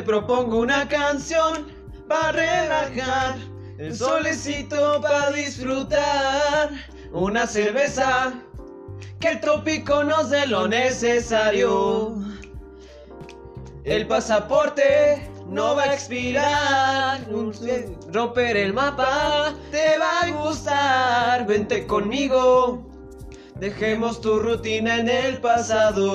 te propongo una canción para relajar, el solecito para disfrutar, una cerveza, que el tópico nos dé lo necesario. El pasaporte no va a expirar, romper el mapa te va a gustar, vente conmigo. Dejemos tu rutina en el pasado.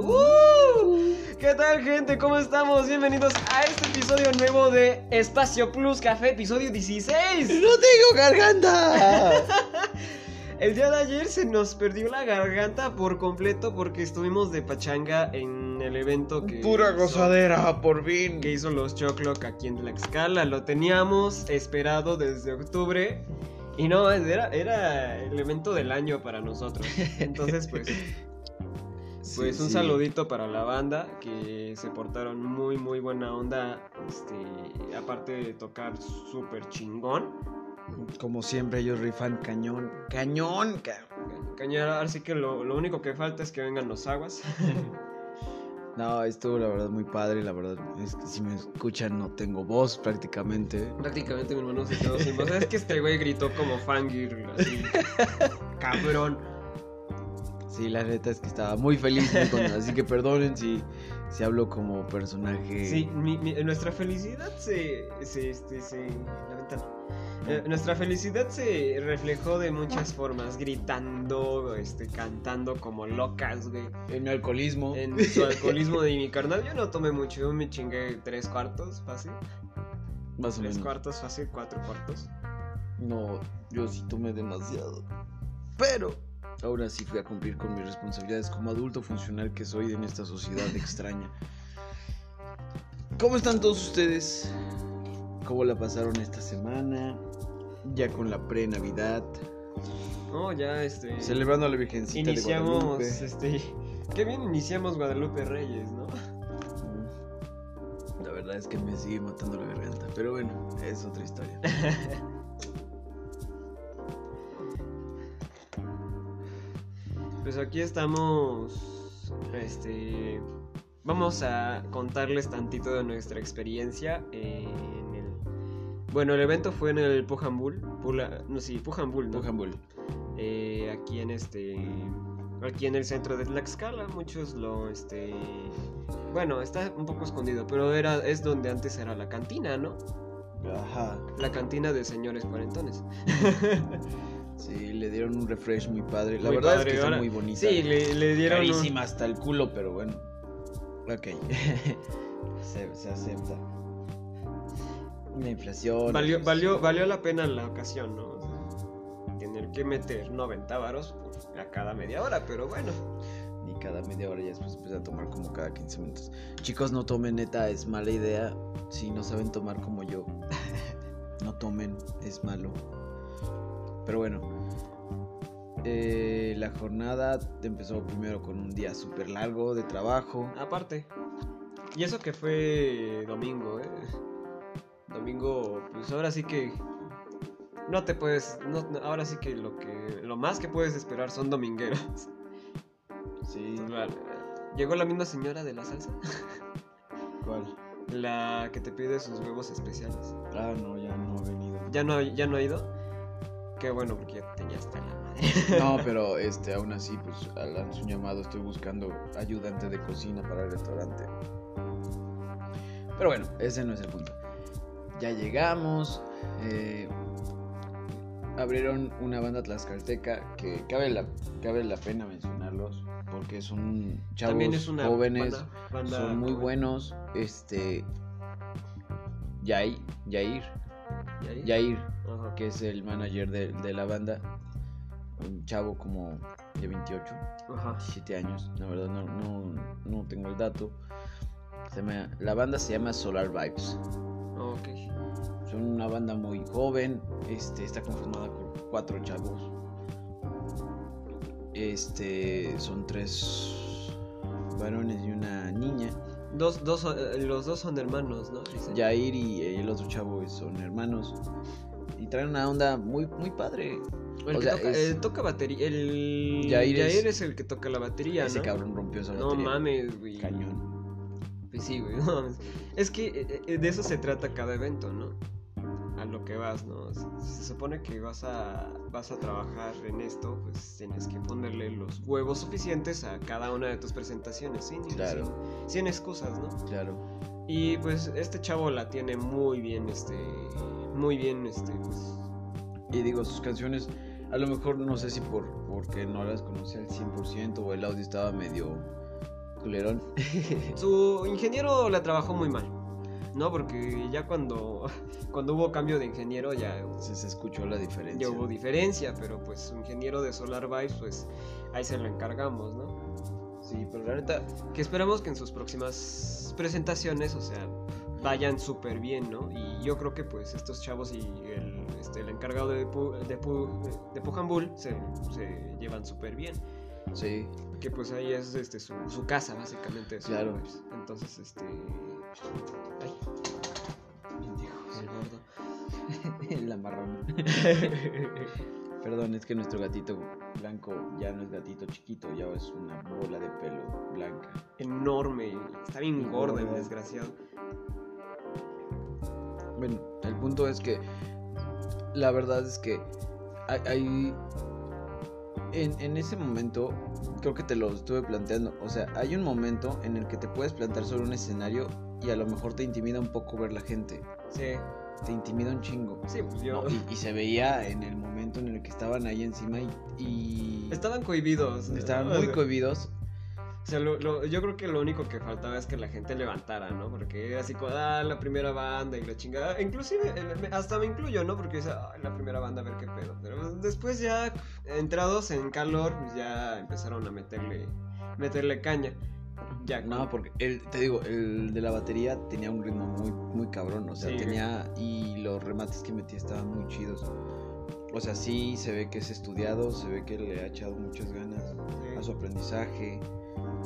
¡Uh! ¿Qué tal gente? ¿Cómo estamos? Bienvenidos a este episodio nuevo de Espacio Plus Café, episodio 16. ¡No tengo garganta! El día de ayer se nos perdió la garganta por completo porque estuvimos de pachanga en el evento que... Pura hizo- gozadera, por fin. que hizo los Choclock aquí en Tlaxcala. Lo teníamos esperado desde octubre. Y no, era, era el evento del año para nosotros. Entonces, pues, pues Sí, un sí. saludito para la banda que se portaron muy, muy buena onda. Este, aparte de tocar súper chingón. Como siempre, ellos rifan cañón. ¡Cañón! ca- Cañar, así que lo, lo único que falta es que vengan los aguas. No, estuvo la verdad muy padre. La verdad es que si me escuchan, no tengo voz prácticamente. Prácticamente mi hermano se quedó sin voz. Es que este güey gritó como fangir, así. Cabrón. Sí, la neta es que estaba muy feliz. así que perdonen si, si hablo como personaje. Sí, mi- mi- nuestra felicidad se, se, este, se, la ventana. Eh, nuestra felicidad se reflejó de muchas formas, gritando, este, cantando como locas, güey. En mi alcoholismo. En su alcoholismo de mi carnal, yo no tomé mucho, yo me chingué tres cuartos, fácil. Más o Tres menos. cuartos, fácil, cuatro cuartos. No, yo sí tomé demasiado. Pero aún así fui a cumplir con mis responsabilidades como adulto funcional que soy en esta sociedad extraña. ¿Cómo están todos ustedes? ¿Cómo la pasaron esta semana? Ya con la pre-Navidad. No, ya, este. Celebrando a la Virgencita iniciamos, de Guadalupe. este. Qué bien iniciamos Guadalupe Reyes, ¿no? La verdad es que me sigue matando la garganta. Pero bueno, es otra historia. Pues aquí estamos. Este. Vamos a contarles tantito de nuestra experiencia en. Bueno, el evento fue en el Pujambul. Pula, no, sí, Pujambul, ¿no? Pujambul. Eh, aquí en este. Aquí en el centro de Tlaxcala, muchos lo. Este. Bueno, está un poco escondido, pero era, es donde antes era la cantina, ¿no? Ajá. La cantina de señores cuarentones. Sí, le dieron un refresh muy padre. La Muy verdad padre, es que ahora- está muy bonita. Sí, le, le dieron. un- Carísima hasta el culo, pero bueno. Ok. se, se acepta. La inflación. Valió, pues, valió, valió la pena la ocasión, ¿no? O sea, tener que meter 90 varos por- a cada media hora, pero bueno. Ni cada media hora ya después empieza a tomar como cada 15 minutos. Chicos, no tomen, neta, es mala idea. Si no saben tomar como yo, no tomen, es malo. Pero bueno. eh, la jornada empezó primero con un día súper largo de trabajo. Aparte. Y eso que fue domingo, ¿eh? Domingo, pues ahora sí que. No te puedes. no- ahora sí que lo que. Lo más que puedes esperar son domingueros. Sí. Vale. Llegó la misma señora de la salsa. ¿Cuál? La que te pide sus huevos especiales. Ah, no, ya no ha venido. ¿Ya no, ya no ha ido? Qué bueno, porque ya tenía hasta la madre. No, pero este, aún así, pues dar su llamado estoy buscando ayudante de cocina para el restaurante. Pero bueno, ese no es el punto. Ya llegamos. eh, abrieron una banda tlaxcalteca que cabe la, cabe la pena mencionarlos porque son chavos También es una jóvenes, banda- banda son muy joven. buenos. Este, Yair, Yair. Yair, que es el manager de, de la banda. Un chavo como de 28, Ajá. 17 años. La verdad no, no, no tengo el dato. Se la banda se llama Solar Vibes. Son una banda muy joven. Este, está conformada por cuatro chavos. Este, son tres varones y una niña. Dos, dos, eh, los dos son hermanos, ¿no? Jair y el otro chavo son hermanos. Y traen una onda muy, muy padre. El o que sea, toca, es- el toca batería. El Jair Jair, es- es... el que toca la batería, Ese ¿no? cabrón rompió esa No batería. mames, güey. Cañón. Pues sí, güey. no es que eh, eh, de eso se trata cada evento, ¿no? A lo que vas, ¿no? Se, se supone que vas a, vas a trabajar en esto, pues tienes que ponerle los huevos suficientes a cada una de tus presentaciones, ¿sí? Claro. Sin, sin excusas, ¿no? Claro. Y pues este chavo la tiene muy bien, este. Muy bien, este, pues. Y digo, sus canciones, a lo mejor no sé si por porque no las conocía al 100% o el audio estaba medio culerón. Su ingeniero la trabajó muy mal. No, porque ya cuando, cuando hubo cambio de ingeniero ya, Se, escuchó la diferencia. ya hubo diferencia, pero pues su ingeniero de Solar Vibes, pues ahí se lo encargamos, ¿no? Sí, pero la neta, Que esperamos que en sus próximas presentaciones, o sea, vayan súper bien, ¿no? Y yo creo que pues estos chavos y el, este, el encargado de, Pu- de, Pu- de Pujambul se, se llevan súper bien. Sí. Que pues ahí es este, su, su casa, básicamente. Claro. Entonces, este... Ay, el gordo. la marrón. Perdón, es que nuestro gatito blanco ya no es gatito chiquito, ya es una bola de pelo blanca. Enorme, está bien gordo el desgraciado. Bueno, el punto es que la verdad es que hay, hay- en, en ese momento creo que te lo estuve planteando, o sea, hay un momento en el que te puedes plantar sobre un escenario y a lo mejor te intimida un poco ver la gente, Sí, te intimida un chingo. sí, pues yo... ¿no? Y, y se veía en el momento en el que estaban ahí encima y, y Estaban cohibidos. estaban muy cohibidos. O sea, lo- lo- yo creo que lo único que faltaba es que la gente levantara, ¿no? Porque era así como, ah, la primera banda y la chingada. Inclusive, eh, hasta me incluyo, ¿no? Porque dice, ah, la primera banda, a ver qué pedo. Pero después ya, entrados en calor, pues ya empezaron a meterle, meterle caña. Ya, No, con- porque el, te digo, el de la batería tenía un ritmo muy, muy cabrón, o sea, Sí, tenía, y los remates que metía estaban muy chidos. O sea, sí se ve que es estudiado, se ve que le ha echado muchas ganas a su aprendizaje,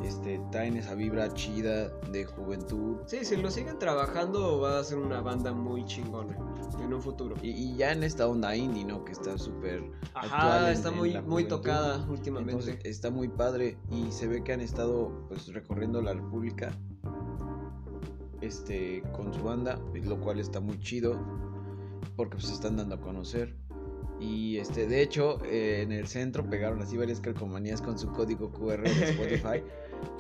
este, traen esa vibra chida de juventud. Sí, si lo siguen trabajando va a ser una banda muy chingona en un futuro. Y, y ya en esta onda indie, ¿no? Que está súper Ajá, en- está en muy, muy tocada últimamente. Entonces está muy padre y se ve que han estado pues recorriendo la República este con su banda, lo cual está muy chido porque pues se están dando a conocer. Y este de hecho eh, en el centro pegaron así varias calcomanías con su código QR de Spotify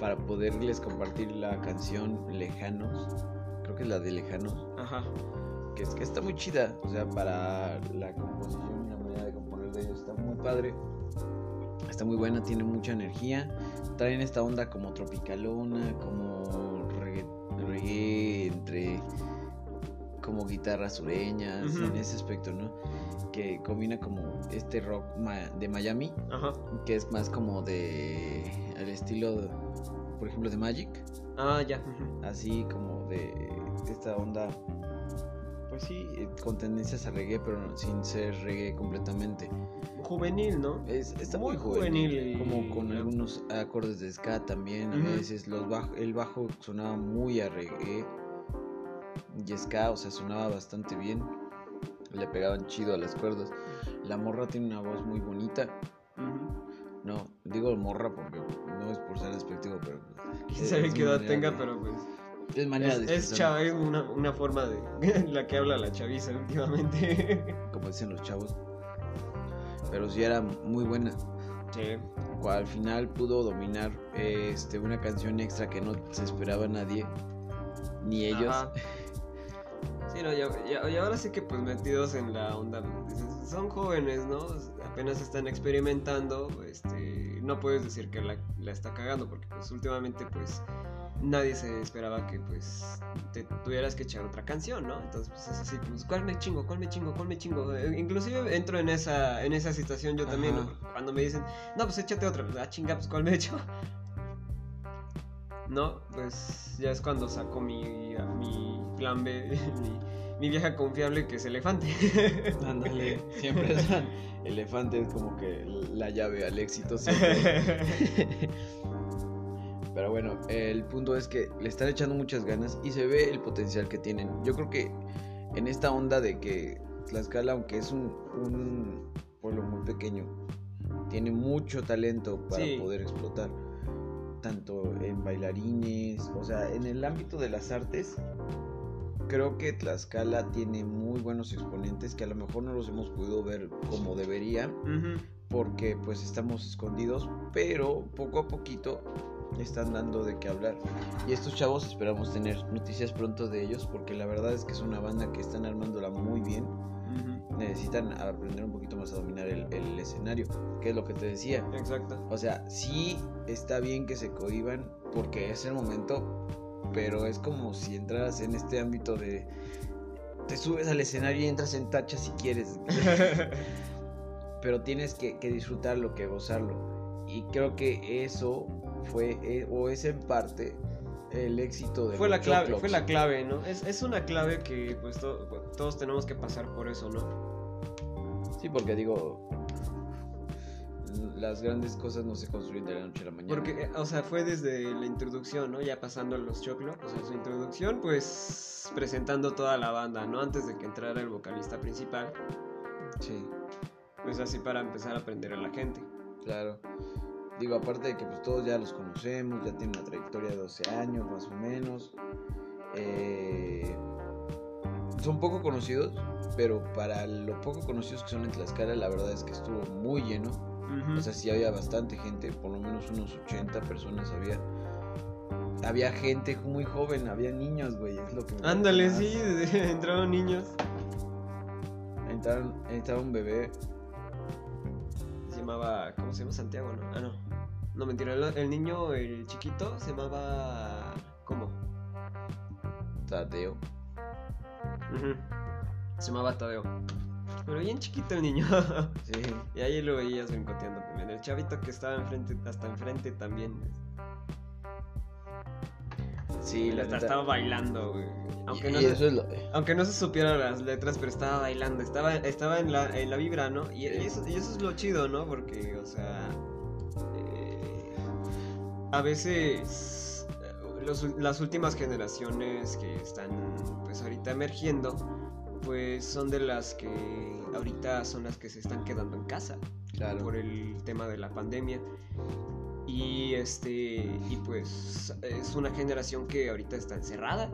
para poderles compartir la canción Lejanos. Creo que es la de Lejanos, Ajá. que es que está muy chida, o sea, para la composición y la manera de componer de ellos está muy padre. Está muy buena, tiene mucha energía. Traen esta onda como tropicalona, como reggae, reggae entre como guitarras sureñas, en ese aspecto, ¿no? Que combina como este rock ma- de Miami, Ajá. que es más como de al estilo, por ejemplo, de Magic, Ah, ya. así como de esta onda, pues sí, eh, con tendencias a reggae, pero sin ser reggae completamente. Juvenil, ¿no? Es, está Muy muy, juvenil, como con algunos acordes de ska también. A veces los bajo, el bajo sonaba muy a reggae y ska, o sea, sonaba bastante bien. Le pegaban chido a las cuerdas. La morra tiene una voz muy bonita. No, digo morra porque no es por ser despectivo, pero Quién es- sabe qué edad tenga, de- pero pues. es manera Es, de es, expresar, chava- es una, una forma de la que habla la chaviza últimamente. como dicen los chavos. Pero sí era muy buena. Sí. al final pudo dominar eh, este, una canción extra que no se esperaba nadie, ni ellos. Ajá. Sí, no, y, ahora sí que pues metidos en la onda, son jóvenes, ¿no? Apenas están experimentando, este, no puedes decir que la, la está cagando, porque pues últimamente pues nadie se esperaba que pues te tuvieras que echar otra canción, ¿no? Entonces pues es así, pues ¿cuál me chingo? ¿Cuál me chingo? ¿Cuál me chingo? Eh, Inclusive entro en esa, en esa situación yo también, Ajá. ¿no? Cuando me dicen, no, pues échate otra, ah, chinga, pues ¿cuál me echo? No, pues ya es cuando saco mi, mi plan B, mi, mi vieja confiable que es elefante. Ándale, siempre son elefantes como que la llave al éxito siempre. Pero bueno, el punto es que le están echando muchas ganas y se ve el potencial que tienen. Yo creo que en esta onda de que Tlaxcala, aunque es un, un pueblo muy pequeño, tiene mucho talento para Sí. poder explotar. tanto en bailarines, o sea, en el ámbito de las artes, creo que Tlaxcala tiene muy buenos exponentes que a lo mejor no los hemos podido ver como deberían, porque pues estamos escondidos, pero poco a poquito están dando de qué hablar. Y estos chavos esperamos tener noticias pronto de ellos, porque la verdad es que es una banda que están armándola muy bien. Necesitan aprender un poquito más a dominar el, el, escenario, que es lo que te decía. Exacto. O sea, sí está bien que se cohiban, porque es el momento, pero es como si entraras en este ámbito de. Te subes al escenario y entras en tacha si quieres. pero tienes que, que disfrutarlo, que gozarlo. Y creo que eso fue, eh, o es en parte, el éxito de fue la clave fue la clave no es, es una clave que pues todos tenemos que pasar por eso no sí porque digo las grandes cosas no se construyen de la noche a la mañana. Porque eh, o sea fue desde la introducción no ya pasando los choclo o sea su introducción pues presentando toda la banda no antes de que entrara el vocalista principal. Sí. Pues así para empezar a aprender a la gente. Claro. Digo, aparte de que pues todos ya los conocemos, ya tienen una trayectoria de 12 años más o menos. Eh, son poco conocidos, pero para lo poco conocidos que son en Tlaxcala, la verdad es que estuvo muy lleno. O sea, sí había bastante gente, por lo menos unos 80 personas había. Había gente muy joven, había niños, güey, es lo que Ándale, sí, entraron niños. Entraron, entraba un bebé llamaba. ¿Cómo se llama? Santiago, ¿no? Ah, no. No, mentira. El, niño, el chiquito, se llamaba. ¿Cómo? Tadeo. Se llamaba Tadeo. Pero bien chiquito el niño. sí. Y ahí lo veías brincoteando también. El chavito que estaba enfrente, hasta enfrente también. Sí, la estaba bailando, güey. Aunque, no se, aunque no se supieran las letras, pero estaba bailando, estaba, estaba en, la, en la vibra, ¿no? Y, eso, y eso es lo chido, ¿no? Porque, o sea, eh, a veces eh, las últimas generaciones que están, pues ahorita emergiendo, pues son de las que ahorita son las que se están quedando en casa. Claro. Por el tema de la pandemia. Y este, y pues es una generación que ahorita está encerrada.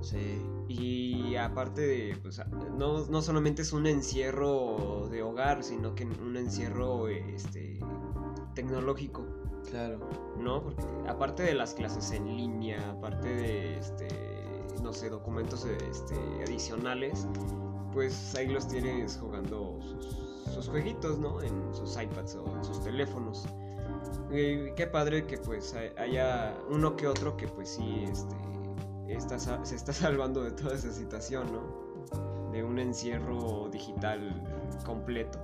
Sí. Y aparte de, pues, no, no solamente es un encierro de hogar, sino que un encierro este, tecnológico. Claro. ¿No? Porque aparte de las clases en línea, aparte de, este, no sé, documentos este, adicionales, pues ahí los tienes jugando sus, sus jueguitos, ¿no? En sus iPads o en sus teléfonos. Y qué padre que pues haya uno que otro que pues sí este, está, se está salvando de toda esa situación, ¿no? De un encierro digital completo.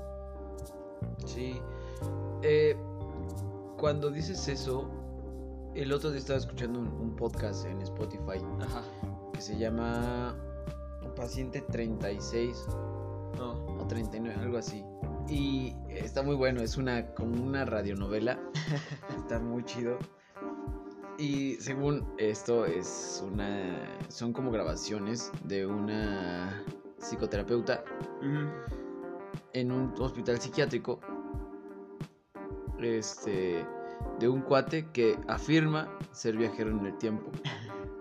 Sí. Eh, cuando dices eso, el otro día estaba escuchando un, podcast en Spotify que se llama Paciente 36 o 39, algo así. Y está muy bueno, es una como una radionovela. está muy chido. Y según esto es una son como grabaciones de una psicoterapeuta en un hospital psiquiátrico. Este de un cuate que afirma ser viajero en el tiempo.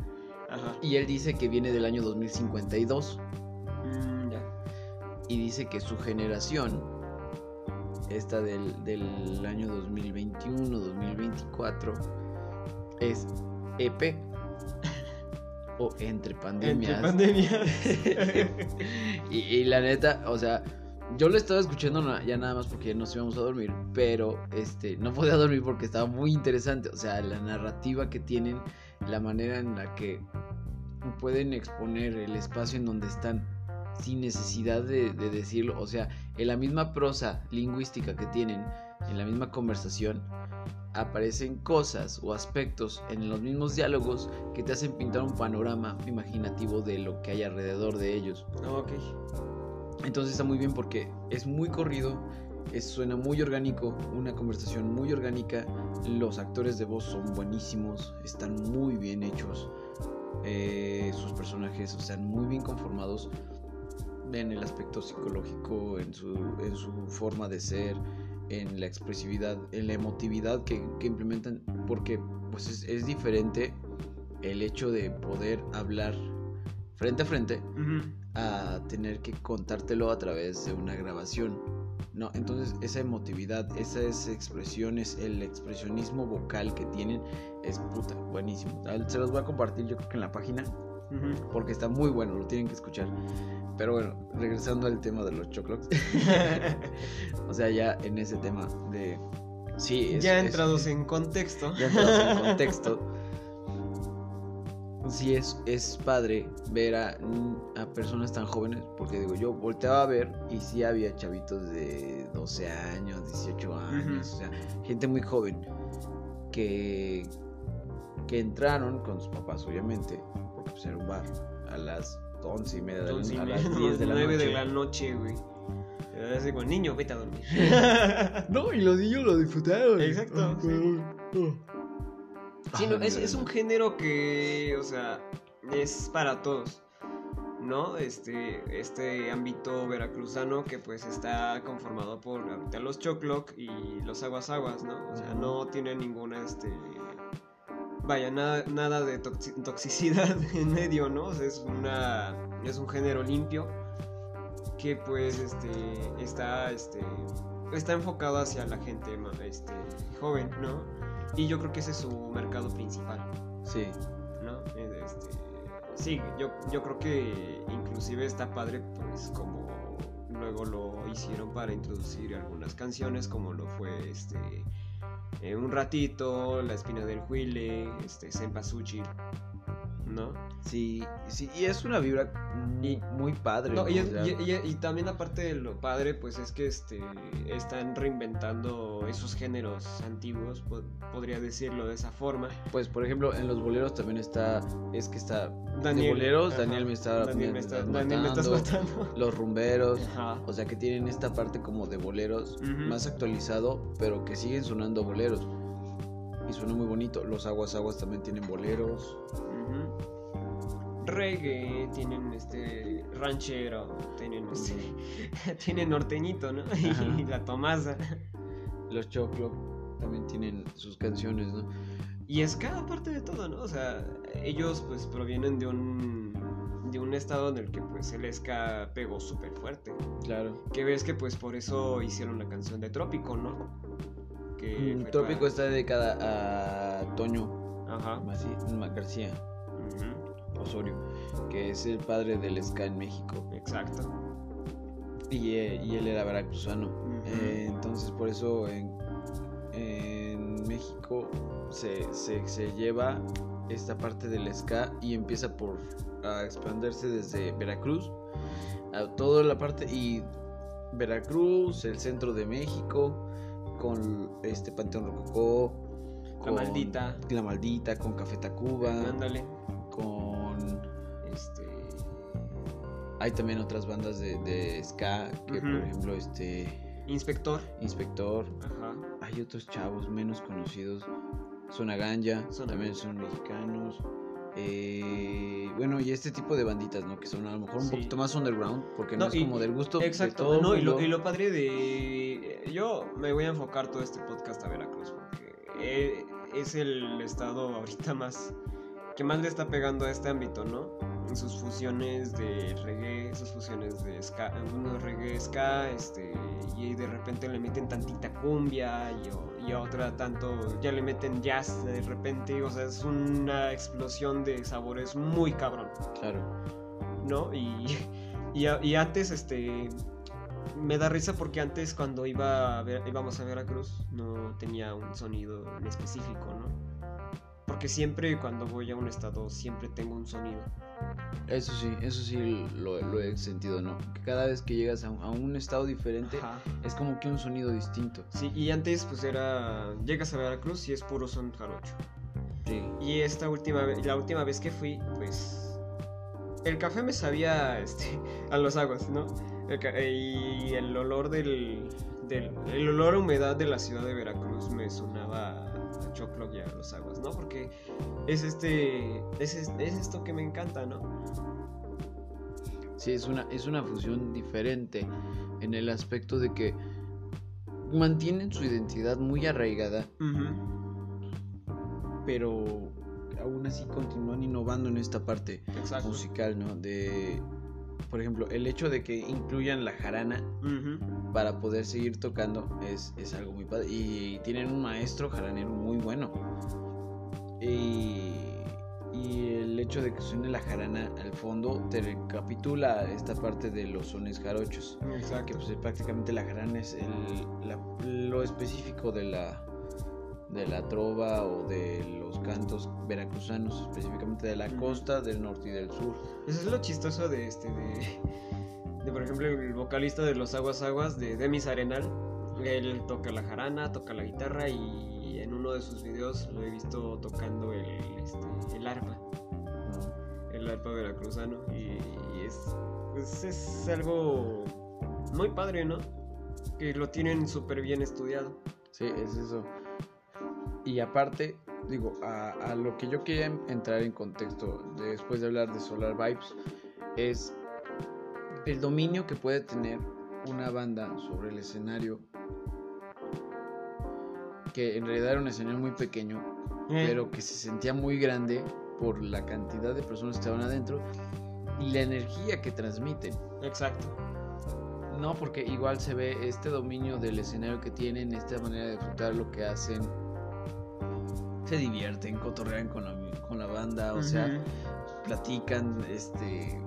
Y él dice que viene del año 2052. Mm, y dice que su generación esta del, del año 2021-2024 es EP o entre pandemias. Entre pandemias. y, la neta, o sea, yo lo estaba escuchando ya nada más porque ya nos íbamos a dormir, pero este no podía dormir porque estaba muy interesante, o sea, la narrativa que tienen, la manera en la que pueden exponer el espacio en donde están sin necesidad de, decirlo. O sea, en la misma prosa lingüística que tienen, en la misma conversación, aparecen cosas o aspectos en los mismos diálogos que te hacen pintar un panorama imaginativo de lo que hay alrededor de ellos. Ok. Entonces está muy bien porque es muy corrido, es, suena muy orgánico, una conversación muy orgánica, los actores de voz son buenísimos, están muy bien hechos, eh, sus personajes, o sea, muy bien conformados en el aspecto psicológico, en su, en su forma de ser, en la expresividad, en la emotividad que, implementan, porque pues es, es diferente el hecho de poder hablar frente a frente a tener que contártelo a través de una grabación. No, entonces esa emotividad, esas expresiones, el expresionismo vocal que tienen es puta, buenísimo. Se los voy a compartir yo creo que en la página porque está muy bueno, lo tienen que escuchar. Pero bueno, regresando al tema de los choclocs. o sea, ya en ese tema de... Sí, es- ya es- entrados en contexto. ya entrados en contexto. Sí, es, es padre ver a, a personas tan jóvenes, porque digo, yo volteaba a ver y sí había chavitos de 12 años, 18 años, o sea, gente muy joven que, que entraron con sus papás, obviamente, porque pues era un bar, a las 11 y media de la Entonces, a las 10 de la 9 noche. de la noche, güey. Así como, niño, vete a dormir. No, y los niños lo disfrutaron. Exacto, sí. Sí, no, es, un género que, o sea, es para todos, ¿no? Este, este ámbito veracruzano que pues está conformado por ahorita los Chocloc y los Aguas Aguas, ¿no? O sea, no tiene ninguna, este, vaya, nada, nada de toxi- toxicidad en medio, ¿no? O sea, es una, es un género limpio que pues, este, está, este, está enfocado hacia la gente, este, joven, ¿no? Y yo creo que ese es su mercado principal, Sí, ¿no? Este, sí, yo, yo creo que inclusive está padre, pues como luego lo hicieron para introducir algunas canciones, como lo fue este eh, Un ratito, La espina del huile, este, Senpasuchi, ¿no? sí, sí, y es una vibra muy, Y- muy padre. No, ¿no? y, O es- sea, y- y- y también aparte de lo padre, pues es que este están reinventando esos géneros antiguos, po- podría decirlo de esa forma. Pues por ejemplo, en los boleros también está, es que está de Daniel, boleros, ajá, Daniel me está, Daniel me, está- Daniel me estás matando, matando. los rumberos, Ajá. o sea que tienen esta parte como de boleros más actualizado, pero que siguen sonando boleros. Y suena muy bonito. Los aguas aguas también tienen boleros. Reggae, tienen este ranchero, tienen este tienen norteñito, ¿no? Ajá. Y la Tomasa. Los choclo también tienen sus canciones, ¿no? Y es cada parte de todo, ¿no? O sea, ellos pues provienen de un de un estado en el que pues el ska pegó súper fuerte. Claro. Que ves que pues por eso hicieron la canción de Trópico, ¿no? Que Mm, Trópico está dedicada a Toño Ajá. García Osorio, que es el padre del ska en México. Exacto. Y, eh, y él era veracruzano. Eh, entonces por eso en, en México se, se, se lleva esta parte del ska y empieza por a expandirse desde Veracruz a toda la parte y Veracruz, el centro de México, con este Panteón Rococó, La con maldita. La Maldita, con Café Tacuba, Ándale. con... Este. Hay también otras bandas de, de ska, que por ejemplo este Inspector. Inspector, Ajá. hay otros chavos menos conocidos. Zona Ganja, también son mexicanos. Eh, bueno, y este tipo de banditas, ¿no? Que son a lo mejor un Sí. poquito más underground, porque no, No, es y- como del gusto Exacto. de todo no, y lo, y lo padre de. Yo me voy a enfocar todo este podcast a Veracruz, porque es el estado ahorita más. que más le está pegando a este ámbito, ¿no? En sus fusiones de reggae, sus fusiones de ska, uno de reggae ska, este, y de repente le meten tantita cumbia y, o- y a otra tanto, ya le meten jazz de repente, o sea, es una explosión de sabores muy cabrón. Claro. ¿no? Y, y antes, este, me da risa porque antes cuando iba a ver- íbamos a Veracruz no tenía un sonido en específico, ¿no? Porque siempre cuando voy a un estado siempre tengo un sonido. Eso sí, eso sí lo, lo he sentido, ¿no? Que cada vez que llegas a un, a un estado diferente Ajá. es como que un sonido distinto. Sí, y antes pues era, llegas a Veracruz y es puro son jarocho. Sí. Y esta última vez, la última vez que fui, pues el café me sabía este, a los aguas, ¿no? Y el olor del, del el olor a humedad de la ciudad de Veracruz me sonaba a choclo y a los aguas, ¿no? Porque es este es, es, es esto que me encanta, ¿no? Sí, es una, es una fusión diferente en el aspecto de que mantienen su identidad muy arraigada, pero aún así continúan innovando en esta parte Exacto. musical, ¿no? De, por ejemplo, el hecho de que incluyan la jarana para poder seguir tocando es, es algo muy padre. Y tienen un maestro jaranero muy bueno. Y, y el hecho de que suene la jarana al fondo te recapitula esta parte de los sones jarochos. Que Exacto. pues prácticamente la jarana es el- la- lo específico de la de la trova o de los cantos veracruzanos, específicamente de la costa, del norte y del sur. Eso es lo chistoso de este, de, de, por ejemplo, el vocalista de los Aguas Aguas, de Demis Arenal. Él toca la jarana, toca la guitarra y en uno de sus videos lo he visto tocando el, este, el arpa, el arpa veracruzano. Y, y es, pues, es algo muy padre, ¿no? Que lo tienen súper bien estudiado. Sí, es eso. Y aparte, digo, a, a lo que yo quería en- entrar en contexto después de hablar de Solar Vibes es el dominio que puede tener una banda sobre el escenario, que en realidad era un escenario muy pequeño, pero que se sentía muy grande por la cantidad de personas que estaban adentro y la energía que transmiten. Exacto. No, porque igual se ve este dominio del escenario que tienen, esta manera de disfrutar lo que hacen. Se divierten, cotorrean con la, con la banda, o sea, platican, este,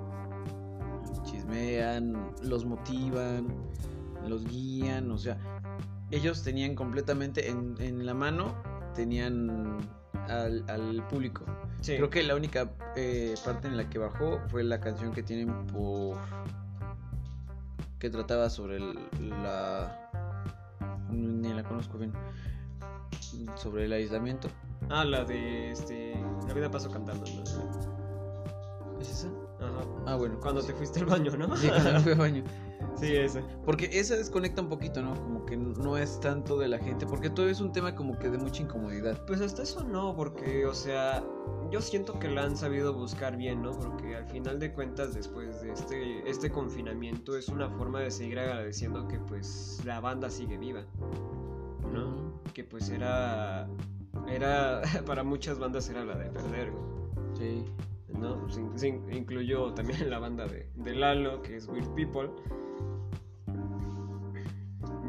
chismean, los motivan, los guían, o sea, ellos tenían completamente en, en la mano, tenían al, al público. Sí. Creo que la única eh, parte en la que bajó fue la canción que tienen por. que trataba sobre el- la. ni la conozco bien. Sobre el aislamiento. Ah, la de este. La vida pasó cantando, ¿no? ¿Es esa? Ajá. Ah, bueno. Cuando te fuiste al baño, ¿no? Sí, cuando fui al baño. Sí, esa. Porque esa desconecta un poquito, ¿no? Como que no es tanto de la gente. Porque todo es un tema como que de mucha incomodidad. Pues hasta eso no, porque, o sea, yo siento que la han sabido buscar bien, ¿no? Porque al final de cuentas, después de este, este confinamiento, es una forma de seguir agradeciendo que, pues, la banda sigue viva, ¿no? Que, pues, era. Era. Para muchas bandas era la de perder, güey, Sí. ¿no? Incluyó también la banda de, de Lalo, que es Weird People.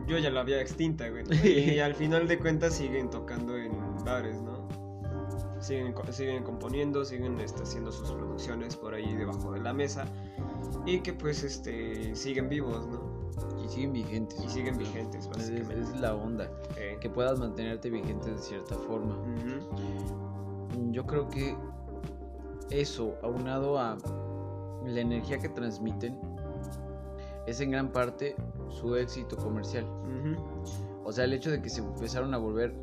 Yo ya la había extinta, güey. Y al final de cuentas siguen tocando en bares, ¿no? Siguen, siguen componiendo, siguen este, haciendo sus producciones por ahí debajo de la mesa. Y que pues este siguen vivos, ¿no? Y siguen vigentes. Y siguen vigentes, Es, básicamente. es la onda. Que puedas mantenerte vigente de cierta forma. Yo creo que eso, aunado a la energía que transmiten, es en gran parte su éxito comercial. O sea, el hecho de que se empezaron a volver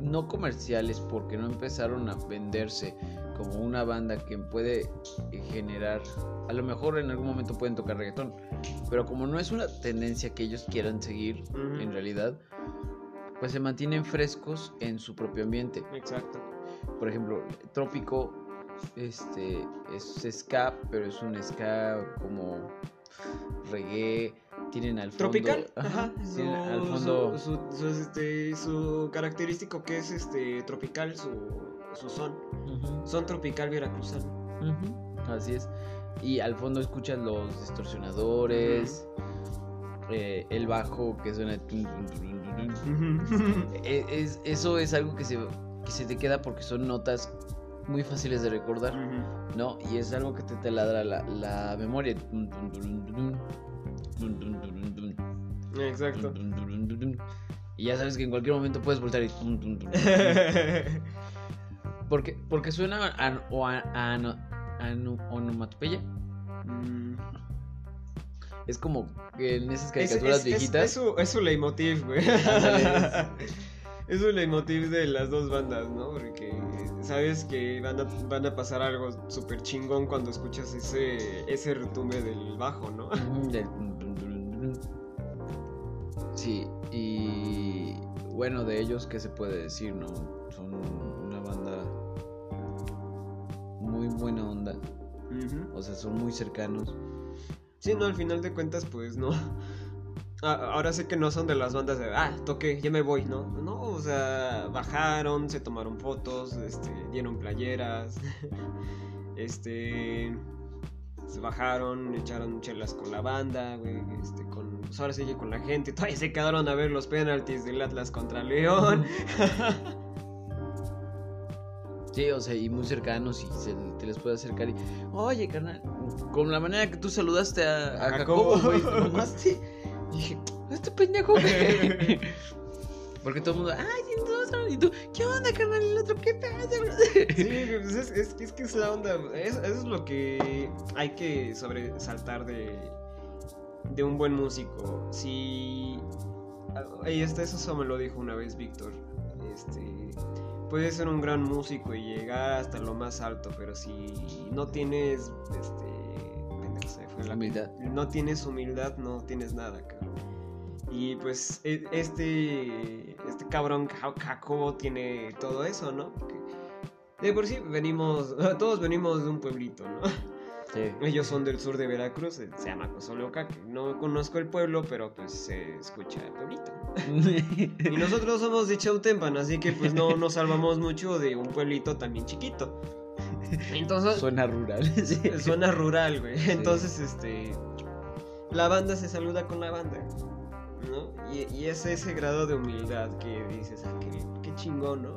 no comerciales porque no empezaron a venderse como una banda que puede generar, a lo mejor en algún momento pueden tocar reggaetón, pero como no es una tendencia que ellos quieran seguir en realidad, pues se mantienen frescos en su propio ambiente. Exacto. Por ejemplo, Trópico este es ska, pero es un ska como reggae, tienen al fondo Tropical, ajá, tienen al Su- fondo Su, su- su, este, su característico que es este tropical, su, su son. Son tropical veracruzano. así es. Y al fondo escuchas los distorsionadores, eh, el bajo que suena. E- es- eso es algo que se, que se te queda porque son notas muy fáciles de recordar. ¿no? Y es algo que te taladra la, la memoria. Exacto. Y ya sabes que en cualquier momento puedes voltar y... Porque, porque suena a, o a, a, onomatopeya. Mm. Es como en esas Es- caricaturas es- es- viejitas. Es, su, es su leitmotiv, güey. Es un leitmotiv de las dos bandas, ¿no? Porque sabes que van a, van a pasar algo súper chingón cuando escuchas ese, ese retumbe del bajo, ¿no? Sí, y bueno, de ellos, ¿qué se puede decir, no? Son muy buena onda. O sea, son muy cercanos. Sí, no, al final de cuentas, pues no. Ah, ahora sé que no son de las bandas de, ah, toqué, ya me voy, ¿no? No, O sea, bajaron, se tomaron fotos, este, dieron playeras, este, se bajaron, echaron chelas con la banda, güey, este, con, pues ahora sí que con la gente, todavía se quedaron a ver los penaltis del Atlas contra León. Sí, o sea, y muy cercanos y se te les puede acercar y, oye, carnal, con la manera que tú saludaste a, a A Jacobo, güey, te dije, este pendejo, güey. Porque todo el mundo, ay, otro, y tú, ¿qué onda, carnal? Y el otro, ¿qué pasa? Sí, pues es, es, es que es la onda. es- Eso es lo que hay que sobresaltar de, de un buen músico. Si. Y este, eso me lo dijo una vez Víctor. Este. Puedes ser un gran músico y llegar hasta lo más alto, pero si no tienes. Este. pendejo, se me fue la- Humildad. No tienes humildad, no tienes nada, cabrón. Y pues e- este, este cabrón Ja- Jacobo tiene todo eso, ¿no? Porque de por sí venimos, todos venimos de un pueblito, ¿no? Sí. Ellos son del sur de Veracruz, eh, se llama Cozoloca, que no conozco el pueblo, pero pues se escucha el pueblito. Y nosotros somos de Chautempan, así que pues no nos salvamos mucho de un pueblito también chiquito. Entonces, Suena rural. sí. Suena rural, güey. Entonces, este. La banda se saluda con la banda. ¿No? Y, y es ese grado de humildad que dices, ah, qué, qué chingón, ¿no?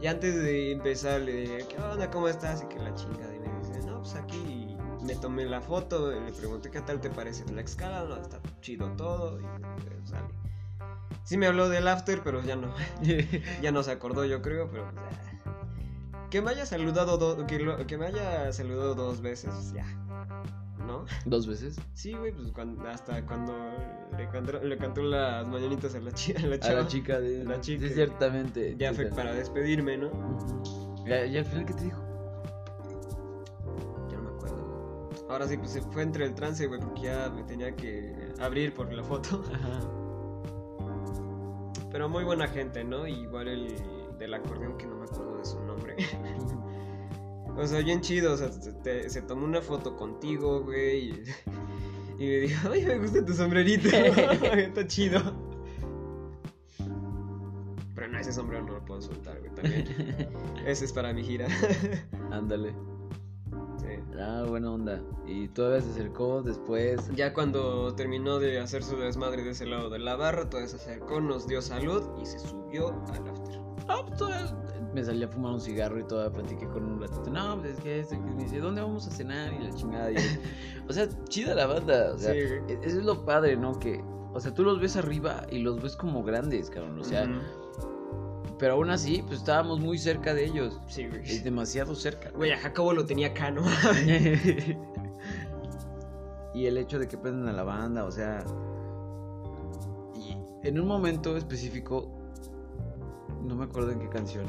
Y antes de empezar le dije, ¿qué onda? ¿Cómo estás? Y que la chingada. Y me dice, no, pues aquí me tomé la foto. Le pregunté, ¿qué tal te parece la escala? No, está chido todo. Y pues, sale. Sí me habló del after, pero ya no. ya no se acordó, yo creo, pero pues. Que me haya saludado do- que, lo- que me haya saludado dos veces, ya. ¿No? ¿Dos veces? Sí, güey, pues cuando, hasta cuando le cantó, le cantó las mañanitas a la, chi- a la A chava. la chica de... A la chica. Sí, ciertamente. Ya fue Chica. para despedirme, ¿no? Ujú. ¿Ya, ya al final qué te dijo? Ahora sí, pues se fue entre el trance, güey, porque ya me tenía que abrir por la foto. Ajá. Pero muy buena gente, ¿no? Y igual el del acordeón, que no me acuerdo de su nombre. O sea, bien chido, o sea, se, te- se tomó una foto contigo, güey. Y, y me dijo, ay, me gusta tu sombrerito. Está chido. Pero no, ese sombrero no lo puedo soltar, güey, también. Ese es para mi gira. Ándale. Ah, buena onda. Y todavía se acercó después. Ya cuando terminó de hacer su desmadre de ese lado de la barra, todavía se acercó, nos dio salud y se subió al after. Ah, pues todavía me salí a fumar un cigarro y todavía platiqué con un ratito. No, pues es que este, que me dice, ¿dónde vamos a cenar? Y la chingada. y- o sea, chida la banda. O sea, Sí, e- eso es lo padre, ¿no? Que, o sea, tú los ves arriba y los ves como grandes, cabrón. O sea. Pero aún así, pues estábamos muy cerca de ellos. Sí, güey. Es demasiado cerca. Güey, a Jacobo lo tenía acá, ¿no? y el hecho de que prenden a la banda, o sea. Y en un momento específico, no me acuerdo en qué canción,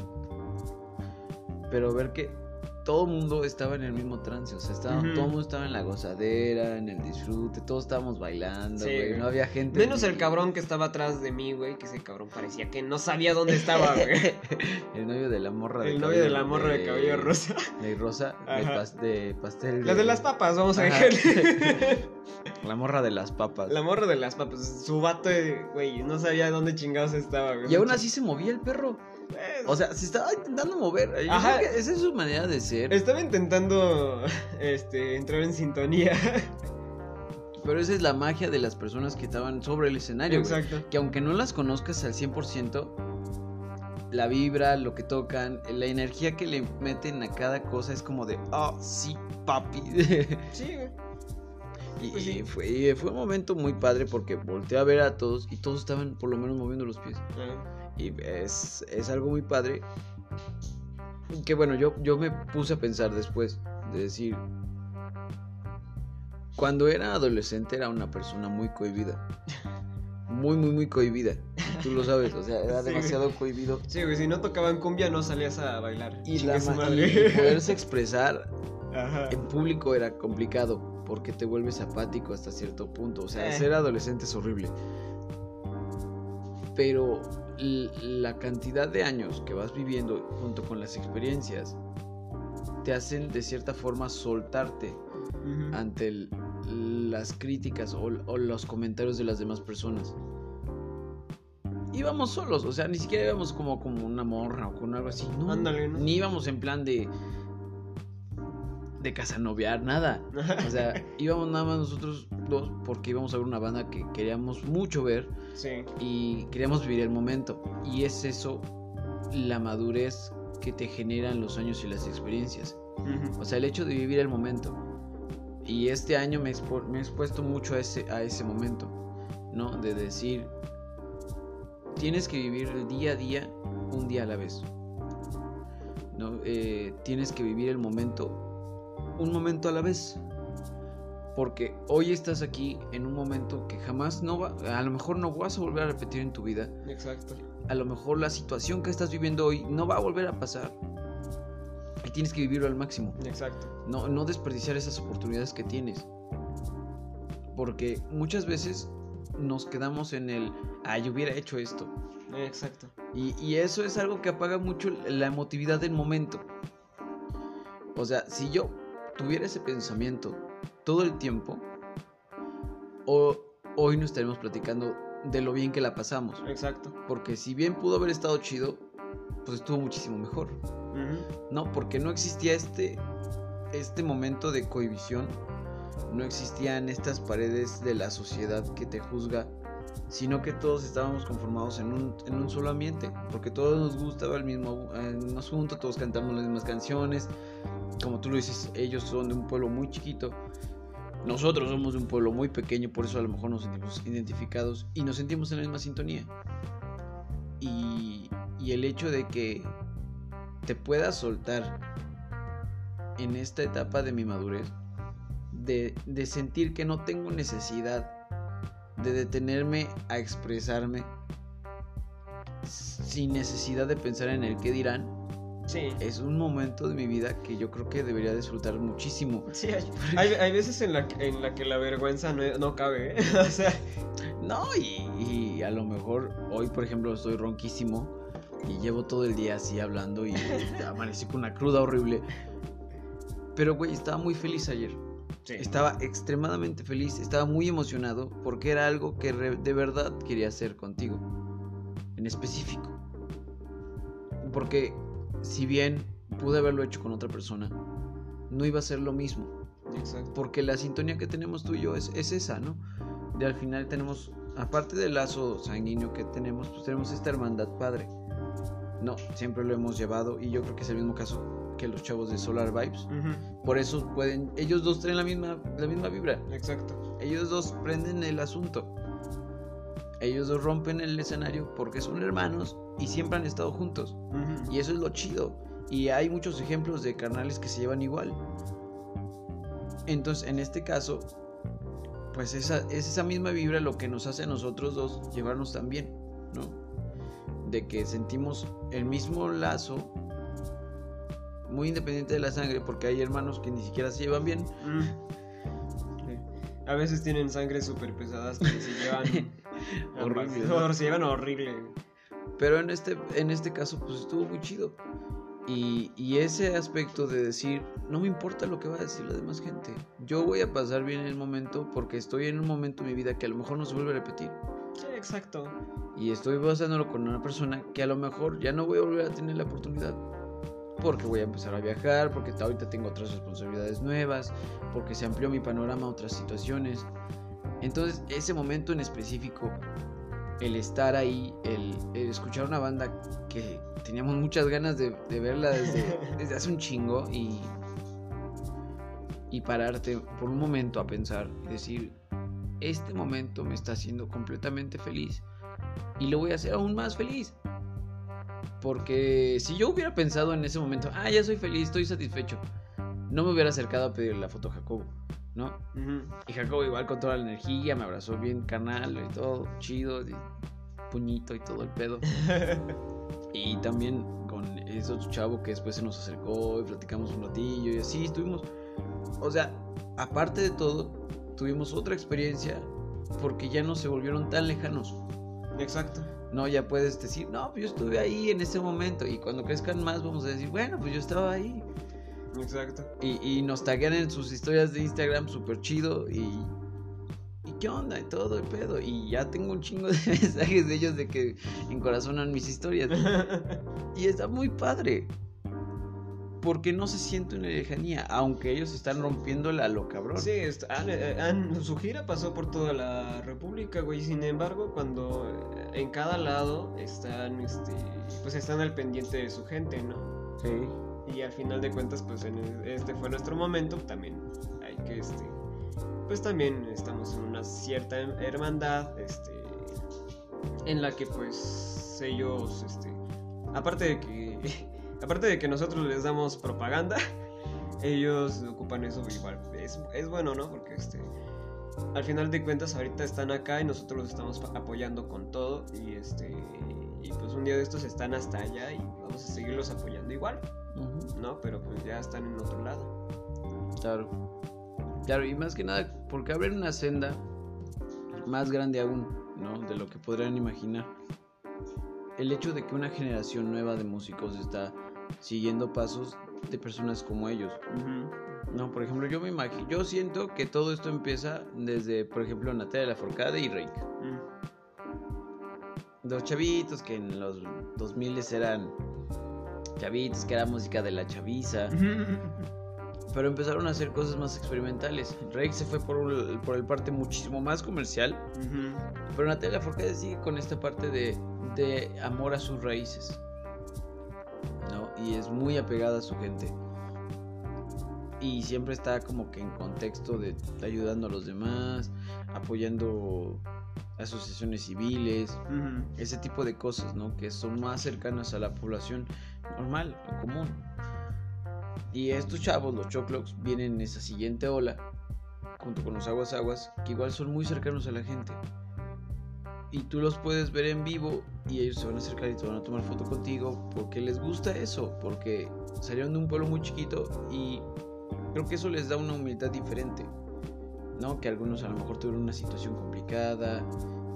pero ver que todo el mundo estaba en el mismo trance, o sea, estaba, todo el mundo estaba en la gozadera, en el disfrute, todos estábamos bailando, güey, no había gente. Menos el cabrón que estaba atrás de mí, güey, que ese cabrón parecía que no sabía dónde estaba, güey. el novio de la morra de El novio de la morra de cabello rosa. De rosa, de, pas- de pastel. La de las papas, vamos a dejarle. La morra de las papas. La morra de las papas. Su vato, eh, güey, no sabía dónde chingados estaba, güey. Y aún así se movía el perro. O sea, se estaba intentando mover. Yo Ajá. creo que esa es su manera de ser. Estaba intentando este, entrar en sintonía. Pero esa es la magia de las personas que estaban sobre el escenario. güey. Exacto. Que aunque no las conozcas al 100%, la vibra, lo que tocan, la energía que le meten a cada cosa es como de, oh, sí, papi. Sí, güey. y Pues sí. y fue, y fue un momento muy padre porque volteé a ver a todos y todos estaban por lo menos moviendo los pies. Ah, Y es, es algo muy padre. Que bueno, yo, yo me puse a pensar después de decir, cuando era adolescente era una persona muy cohibida. Muy, muy, muy cohibida. Tú lo sabes, o sea, era Sí, demasiado cohibido. Sí, güey, si no tocaban cumbia no salías a bailar. Y, la, madre. y poderse expresar Ajá. en público era complicado porque te vuelves apático hasta cierto punto. O sea, Eh. ser adolescente es horrible. Pero la cantidad de años que vas viviendo junto con las experiencias te hacen de cierta forma soltarte Ujú. ante el- las críticas o, o los comentarios de las demás personas. íbamos solos, o sea, ni siquiera íbamos como, como una morra o con algo así, no. Ándale, ¿no? Ni íbamos en plan de. De casanoviar, nada. O sea, íbamos nada más nosotros dos porque íbamos a ver una banda que queríamos mucho ver Sí. y queríamos vivir el momento. Y es eso la madurez que te generan los años y las experiencias. O sea, el hecho de vivir el momento. Y este año me, he expo- me he expuesto mucho a ese, a ese momento, ¿no? De decir, tienes que vivir el día a día, un día a la vez. ¿No? Eh, tienes que vivir el momento, un momento a la vez. Porque hoy estás aquí en un momento que jamás no va, a lo mejor no vas a volver a repetir en tu vida. Exacto. A lo mejor la situación que estás viviendo hoy no va a volver a pasar. Y tienes que vivirlo al máximo. Exacto. No, no desperdiciar esas oportunidades que tienes. Porque muchas veces nos quedamos en el, ah, yo hubiera hecho esto. Exacto. Y, y eso es algo que apaga mucho la emotividad del momento. O sea, si yo tuviera ese pensamiento todo el tiempo, o, hoy no estaremos platicando de lo bien que la pasamos. Exacto. Porque si bien pudo haber estado chido, pues estuvo muchísimo mejor. No, porque no existía este, este momento de cohibición, no existían estas paredes de la sociedad que te juzga, sino que todos estábamos conformados en un, en un solo ambiente, porque todos nos gustaba el mismo, el mismo asunto, todos cantamos las mismas canciones, como tú lo dices, ellos son de un pueblo muy chiquito, nosotros somos de un pueblo muy pequeño, por eso a lo mejor nos sentimos identificados y nos sentimos en la misma sintonía. Y, el hecho de que te puedas soltar en esta etapa de mi madurez, de, de sentir que no tengo necesidad de detenerme a expresarme sin necesidad de pensar en el qué dirán, Sí. es un momento de mi vida que yo creo que debería disfrutar muchísimo. Sí, hay, hay, hay veces en la, que- en la que la vergüenza no, no cabe, ¿eh? o sea, No, y, y a lo mejor hoy, por ejemplo, estoy ronquísimo y llevo todo el día así hablando y amanecí con una cruda horrible. Pero, güey, estaba muy feliz ayer. sí. Estaba extremadamente feliz, estaba muy emocionado porque era algo que de verdad quería hacer contigo, en específico. Porque si bien pude haberlo hecho con otra persona, no iba a ser lo mismo. Exacto. Porque la sintonía que tenemos tú y yo es, es esa, ¿no? De al final tenemos, aparte del lazo sanguíneo que tenemos, pues tenemos esta hermandad padre. No, siempre lo hemos llevado y yo creo que es el mismo caso que los chavos de Solar Vibes. Por eso pueden, ellos dos traen la misma, la misma vibra. Exacto. Ellos dos prenden el asunto. Ellos dos rompen el escenario porque son hermanos y siempre han estado juntos. Y eso es lo chido. Y hay muchos ejemplos de carnales que se llevan igual. Entonces, en este caso, pues esa, es esa misma vibra lo que nos hace a nosotros dos llevarnos tan bien, ¿no? De que sentimos el mismo lazo, muy independiente de la sangre, porque hay hermanos que ni siquiera se llevan bien. Mm. A veces tienen sangre súper pesadas que se llevan Horrible, ambas. ¿no? O se llevan horrible. Pero en este, en este caso, pues estuvo muy chido. Y, y ese aspecto de decir, no me importa lo que va a decir la demás gente. Yo voy a pasar bien el momento porque estoy en un momento de mi vida que a lo mejor no se vuelve a repetir. Sí, exacto. Y estoy pasándolo con una persona que a lo mejor ya no voy a volver a tener la oportunidad. Porque voy a empezar a viajar, porque ahorita tengo otras responsabilidades nuevas, porque se amplió mi panorama a otras situaciones. Entonces, ese momento en específico, el estar ahí, el, el escuchar una banda que teníamos muchas ganas de, de verla desde, desde hace un chingo y, y pararte por un momento a pensar y decir, este momento me está haciendo completamente feliz y lo voy a hacer aún más feliz. Porque si yo hubiera pensado en ese momento, ah, ya soy feliz, estoy satisfecho, no me hubiera acercado a pedirle la foto a Jacobo, ¿no? Y Jacobo igual con toda la energía, me abrazó bien carnal y todo, chido, y puñito y todo el pedo. Y también con ese otro chavo que después se nos acercó y platicamos un ratillo y así estuvimos. O sea, aparte de todo, tuvimos otra experiencia porque ya no se volvieron tan lejanos. Exacto. No, ya puedes decir, no, pues yo estuve ahí en ese momento. Y cuando crezcan más, vamos a decir, bueno, pues yo estaba ahí. Exacto. Y, y nos taguean en sus historias de Instagram súper chido. Y, y ¿qué onda? Y todo el pedo. Y ya tengo un chingo de mensajes de ellos de que encorazonan mis historias. y está muy padre. Porque no se siente una lejanía, aunque ellos están rompiéndola a lo cabrón. Sí, est- han- eh, han- su gira pasó por toda la República, güey. Sin embargo, cuando eh, en cada lado están, este, pues están al pendiente de su gente, ¿no? Sí. Y al final de cuentas, pues en el- este fue nuestro momento. También hay que, este, pues también estamos en una cierta her- hermandad, este, en la que pues ellos, este, aparte de que, aparte de que nosotros les damos propaganda, ellos ocupan eso igual. Es, es bueno, ¿no? Porque este, al final de cuentas ahorita están acá y nosotros los estamos apoyando con todo y este, y pues un día de estos están hasta allá y vamos a seguirlos apoyando igual. ¿No? Pero pues ya están en otro lado. Claro. Claro, y más que nada, porque abren una senda más grande aún, ¿no? De lo que podrían imaginar. El hecho de que una generación nueva de músicos está siguiendo pasos de personas como ellos. No, por ejemplo, yo me imagino, yo siento que todo esto empieza desde, por ejemplo, Natalia Lafourcade y Rake. Dos chavitos que en los 2000 eran chavitos, que era música de la chaviza. Pero empezaron a hacer cosas más experimentales. Rake se fue por el, por el parte muchísimo más comercial. Pero Natalia Lafourcade sigue con esta parte de, de amor a sus raíces. ¿No? Y es muy apegada a su gente. Y siempre está como que en contexto de ayudando a los demás, apoyando asociaciones civiles, ese tipo de cosas, ¿no? Que son más cercanas a la población normal o común. Y estos chavos, los choclocs, vienen en esa siguiente ola, junto con los aguas aguas, que igual son muy cercanos a la gente. Y tú los puedes ver en vivo y ellos se van a acercar y te van a tomar foto contigo porque les gusta eso, porque salieron de un pueblo muy chiquito y creo que eso les da una humildad diferente. ¿No? Que algunos a lo mejor tuvieron una situación complicada,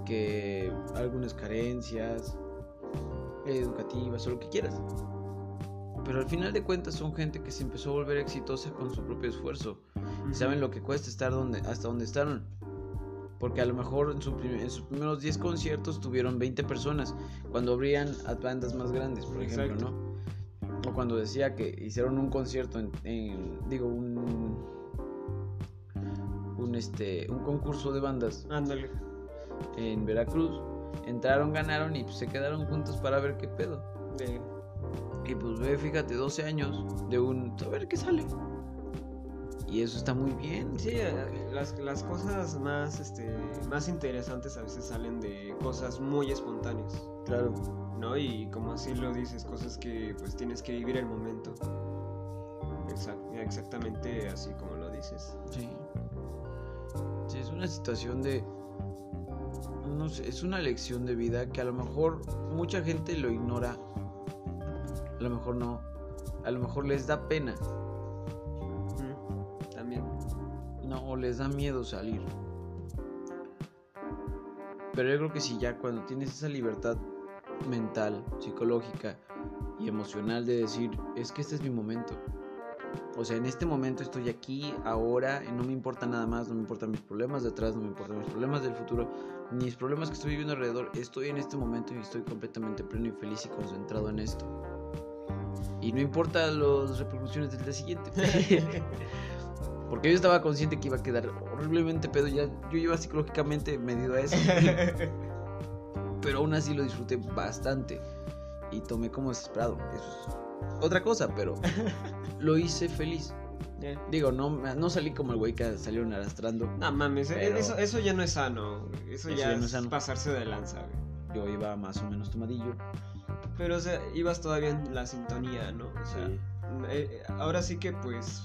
que algunas carencias educativas o lo que quieras. Pero al final de cuentas son gente que se empezó a volver exitosa con su propio esfuerzo. Y saben lo que cuesta estar donde, hasta donde están. Porque a lo mejor en, su en sus primeros 10 conciertos tuvieron 20 personas. Cuando abrían a bandas más grandes, por ejemplo, Exacto. ¿no? O cuando decía que hicieron un concierto en, en- digo, un, un, este, un concurso de bandas Ándale. en Veracruz. Entraron, ganaron y pues, se quedaron juntos para ver qué pedo. De- Y pues ve, fíjate, 12 años de un... A ver qué sale. Y eso está muy bien. Sí, eh, las, las cosas más, este, más interesantes a veces salen de cosas muy espontáneas, Claro. ¿no? Y como así lo dices, cosas que pues tienes que vivir el momento. Exact- exactamente así como lo dices. Sí. Sí, es una situación de... No sé, es una lección de vida que a lo mejor mucha gente lo ignora. A lo mejor no. A lo mejor les da pena. También. No, o les da miedo salir. Pero yo creo que si ya cuando tienes esa libertad mental, psicológica y emocional de decir, es que este es mi momento. O sea, en este momento estoy aquí, ahora, y no me importa nada más, no me importan mis problemas de atrás, no me importan mis problemas del futuro, ni mis problemas que estoy viviendo alrededor. Estoy en este momento y estoy completamente pleno y feliz y concentrado en esto. Y no importa las repercusiones del día siguiente. Porque yo estaba consciente que iba a quedar horriblemente pedo. Ya, yo iba psicológicamente medido a eso. Pero aún así lo disfruté bastante. Y tomé como desesperado. Eso es otra cosa, pero lo hice feliz. Eh, Digo, no, no salí como el güey que salieron arrastrando. No mames, eh, Pero- eso, eso ya no es sano. Eso, Eso ya, ya no es sano. pasarse de lanza, güey. Yo iba más o menos tomadillo. Pero, o sea, ibas todavía en la sintonía, ¿no? O sea, Sí. eh, ahora sí que, pues,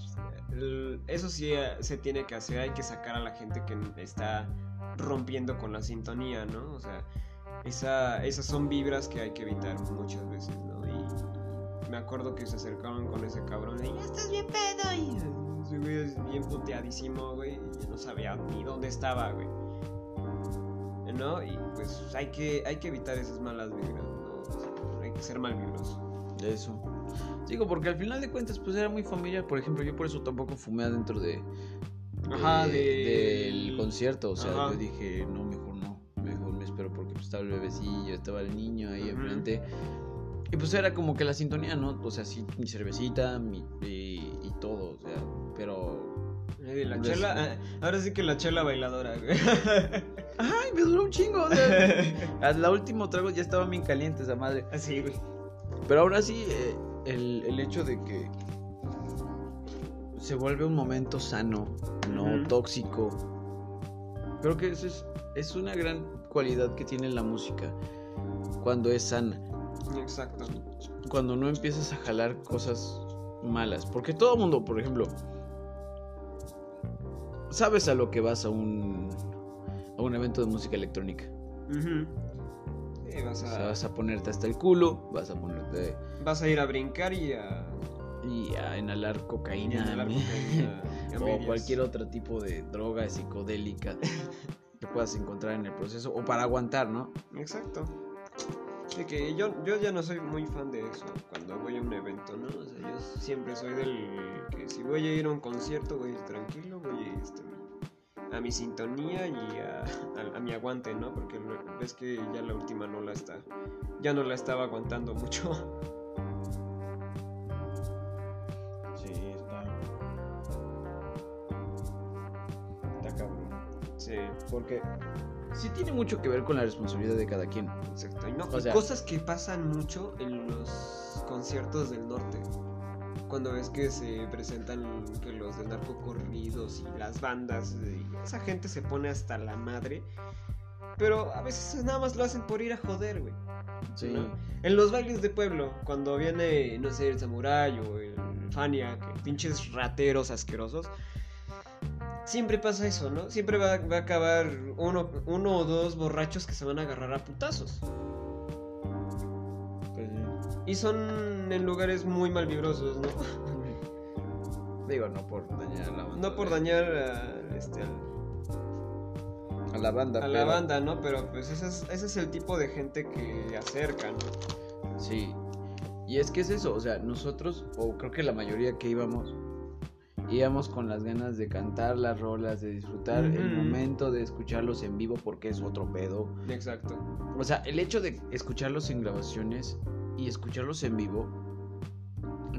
el- eso sí eh, se tiene que hacer. Hay que sacar a la gente que está rompiendo con la sintonía, ¿no? O sea, esa, esas son vibras que hay que evitar muchas veces, ¿no? Y me acuerdo que se acercaron con ese cabrón y ya estás bien pedo. Y ese güey es bien puteadísimo, güey. Y no sabía ni dónde estaba, güey. ¿No? Y pues hay que, hay que evitar esas malas vibras, ¿no? Hay que ser malvibroso. Eso. Digo, porque al final de cuentas, pues era muy familiar. Por ejemplo, yo por eso tampoco fumé adentro de. Ajá, de- de- del concierto, o sea, Ajá. yo dije, no, mejor estaba el bebecillo, estaba el niño ahí enfrente. Y pues era como que la sintonía, ¿no? O sea, sí, mi cervecita mi, y, y todo, o sea, pero... La Pues- chela, ah, ahora sí que la chela bailadora, güey. ¡Ay, me duró un chingo! O sea, a la última trago ya estaba bien caliente esa madre. Así, güey. Pero aún así, eh, el, el hecho de que se vuelve un momento sano, no tóxico, creo que eso es, es una gran cualidad que tiene la música cuando es sana, Exacto. cuando no empiezas a jalar cosas malas. Porque todo el mundo, por ejemplo, sabes a lo que vas a un, a un evento de música electrónica. Sí, vas, O a, sea, vas a ponerte hasta el culo, vas a ponerte vas a ir a brincar y a. y a inhalar y cocaína. inhalar ¿no? cocaína, y o cualquier otro tipo de droga psicodélica que puedas encontrar en el proceso o para aguantar, ¿no? Exacto. Que yo, yo ya no soy muy fan de eso cuando voy a un evento, ¿no? O sea, yo siempre soy del que si voy a ir a un concierto voy a ir tranquilo, voy a ir este, a mi sintonía y a, a- a mi aguante, ¿no? Porque ves que ya la última no la está, ya no la estaba aguantando mucho. Sí, está. Está cabrón. Sí, Porque sí tiene mucho que ver con la responsabilidad de cada quien. exacto. Y, no, O sea- cosas que pasan mucho en los conciertos del norte. Cuando ves que se presentan que los de narcocorridos y las bandas, y esa gente se pone hasta la madre. Pero a veces nada más lo hacen por ir a joder, güey. Sí. ¿no? En los bailes de pueblo, cuando viene, no sé, el Samurai o el Fania, que pinches rateros asquerosos, siempre pasa eso, ¿no? Siempre va, va a acabar uno, uno o dos borrachos que se van a agarrar a putazos. Pues sí. Y son en lugares muy malvibrosos, ¿no? Digo, no por dañar a la banda. No por dañar a, este, al- a la banda. a la banda, ¿no? Pero pues ese es, ese es el tipo de gente que acerca, ¿no? Sí. Y es que es eso, o sea, nosotros, o creo que la mayoría que íbamos, íbamos con las ganas de cantar las rolas, de disfrutar el Ujú. momento de escucharlos en vivo porque es otro pedo. Exacto. O sea, el hecho de escucharlos en grabaciones y escucharlos en vivo,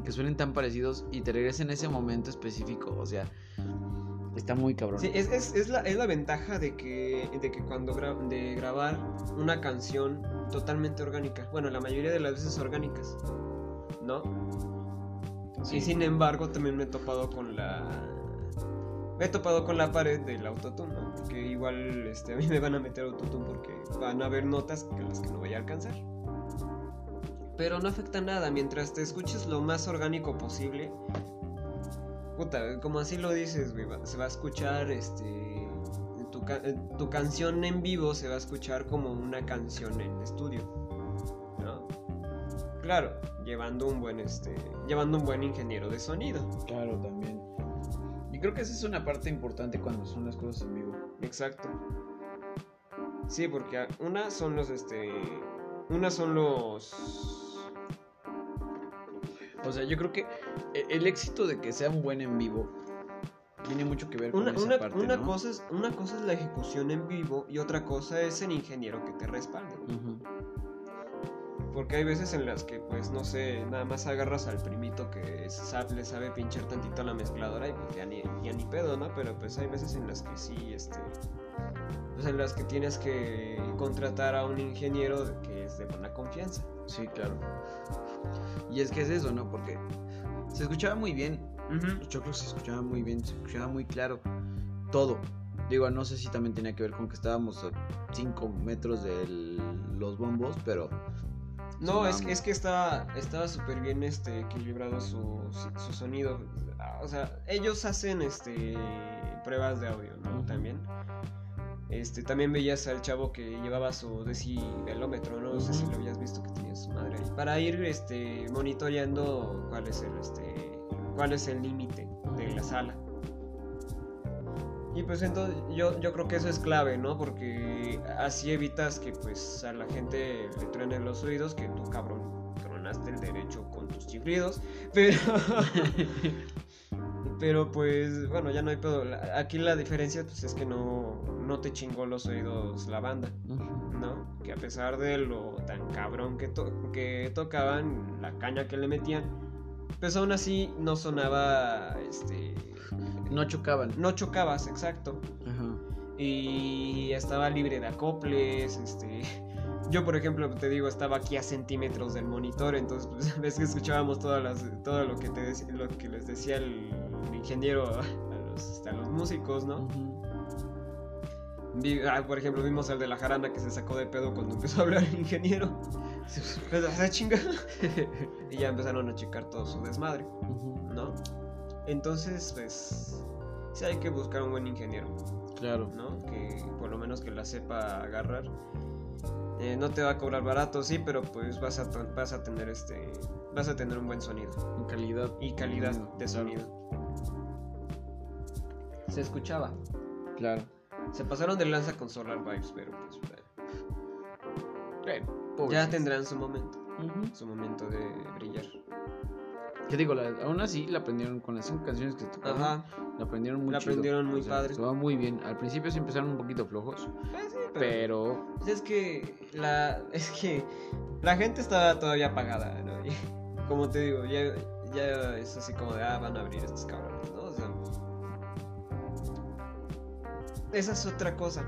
que suenen tan parecidos y te regresen ese momento específico, o sea, está muy cabrón. Sí, es, es, es la, es la ventaja de que, de que cuando gra- de grabar una canción totalmente orgánica, bueno, la mayoría de las veces orgánicas, ¿no? Sí. Y sin embargo también me he topado con la... Me he topado con la pared del autotune, ¿no? Porque igual este, a mí me van a meter autotune porque van a haber notas que las que no voy a alcanzar. Pero no afecta nada, mientras te escuches lo más orgánico posible. Puta, como así lo dices, güey, se va a escuchar este... Tu, ca- tu canción en vivo se va a escuchar como una canción en estudio. Claro, llevando un buen este, llevando un buen ingeniero de sonido. Claro, también. Y creo que esa es una parte importante cuando son las cosas en vivo. Exacto. Sí, porque una son los este, una son los O sea, yo creo que e- el éxito de que sea un buen en vivo tiene mucho que ver con una, esa una, parte, una ¿no? cosa es una cosa es la ejecución en vivo y otra cosa es el ingeniero que te respalde. Porque hay veces en las que, pues, no sé, nada más agarras al primito que sa- le sabe pinchar tantito a la mezcladora y pues ya ni, ya ni pedo, ¿no? Pero pues hay veces en las que sí, este... Pues en las que tienes que contratar a un ingeniero que es de buena confianza. Sí, claro. Y es que es eso, ¿no? Porque se escuchaba muy bien. Los choclos se escuchaban muy bien, se escuchaba muy claro. Todo. Digo, no sé si también tenía que ver con que estábamos a 5 metros de los bombos, pero. No, es, es que estaba estaba súper bien este, equilibrado su, su sonido. Ah, O sea, ellos hacen este pruebas de audio, ¿no? También. Este, también veías al chavo que llevaba su decibelómetro, ¿no? No sé si lo habías visto que tenía su madre ahí. Para ir este, monitoreando cuál es el este cuál es el límite de la sala. Y pues entonces yo, yo creo que eso es clave, ¿no? Porque así evitas que pues a la gente le truenen los oídos, que tú cabrón tronaste el derecho con tus chiflidos, pero Pero pues, bueno, ya no hay pedo. Aquí la diferencia pues es que no, no te chingó los oídos la banda, ¿no? Que a pesar de lo tan cabrón que, to- que tocaban, la caña que le metían, pues aún así no sonaba, este... No chocaban. No chocabas, exacto. Ajá. y estaba libre de acoples, este... Yo, por ejemplo, te digo, estaba aquí a centímetros del monitor, entonces, pues, ves que escuchábamos todas las, todo lo que, te lo que les decía el, ingeniero a, a los, este, a los músicos, ¿no? Vi- ah, por ejemplo, vimos al de la jarana que se sacó de pedo cuando empezó a hablar el ingeniero. Pues, "Ah, chinga". y ya empezaron a checar todo su desmadre. ¿no? Entonces, pues, sí hay que buscar un buen ingeniero. Claro. ¿no? Que por lo menos que la sepa agarrar. Eh, no te va a cobrar barato, sí, pero pues vas a, vas a tener este vas a tener un buen sonido En calidad. y calidad Sonido, de claro. sonido. Se escuchaba. Claro. Se pasaron de lanza con Solar Vibes, pero pues bueno, ya tendrán su momento, su momento de brillar. ¿Qué digo? La- aún así la aprendieron con las cinco canciones que tocaron. Ajá. La aprendieron muy La chido. aprendieron muy O sea, padre. Se va muy bien. Al principio sí empezaron un poquito flojos. Eh, sí, pero, Pero. pues es que la es que la gente estaba todavía apagada, ¿no? Y, como te digo, ya, ya es así como de ah, van a abrir estos cabrones, ¿no? O sea, esa es otra cosa.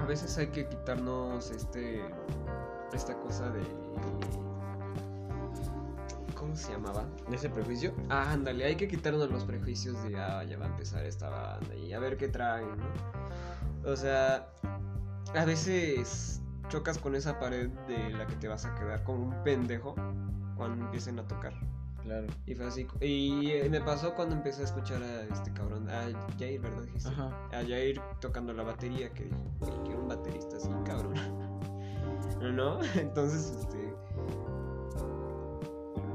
A veces hay que quitarnos este esta cosa de ¿cómo se llamaba? ¿Ese prejuicio? Ah, ándale, hay que quitarnos los prejuicios de, ah, ya va a empezar esta banda y a ver qué traen, ¿no? O sea, a veces chocas con esa pared de la que te vas a quedar como un pendejo cuando empiecen a tocar. Claro. Y fue así. Y eh, me pasó cuando empecé a escuchar a este cabrón, a Jair, ¿verdad? Dijiste? Ajá. A Jair tocando la batería, que dije, quiero un baterista así, cabrón. ¿No? Entonces, este.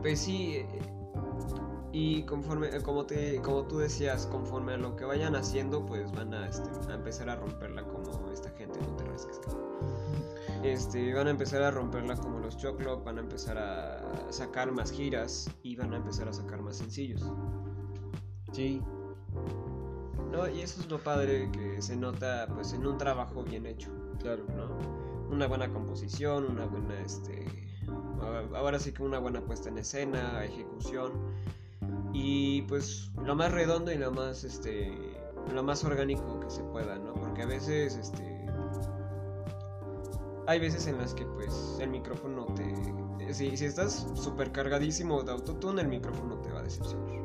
Pues sí. eh, Y conforme, eh, como te, como tú decías, conforme a lo que vayan haciendo, pues van a, este, a empezar a romperla como esta gente, no te rasques. Este, van a empezar a romperla como los Choclo, van a empezar a sacar más giras y van a empezar a sacar más sencillos. Sí. ¿no? Y eso es lo padre que se nota pues en un trabajo bien hecho, Claro. ¿no? Una buena composición, una buena este ahora sí que una buena puesta en escena, ejecución y pues lo más redondo y lo más este lo más orgánico que se pueda, ¿no? Porque a veces este hay veces en las que pues el micrófono te si, si estás súper cargadísimo de autotune el micrófono te va a decepcionar.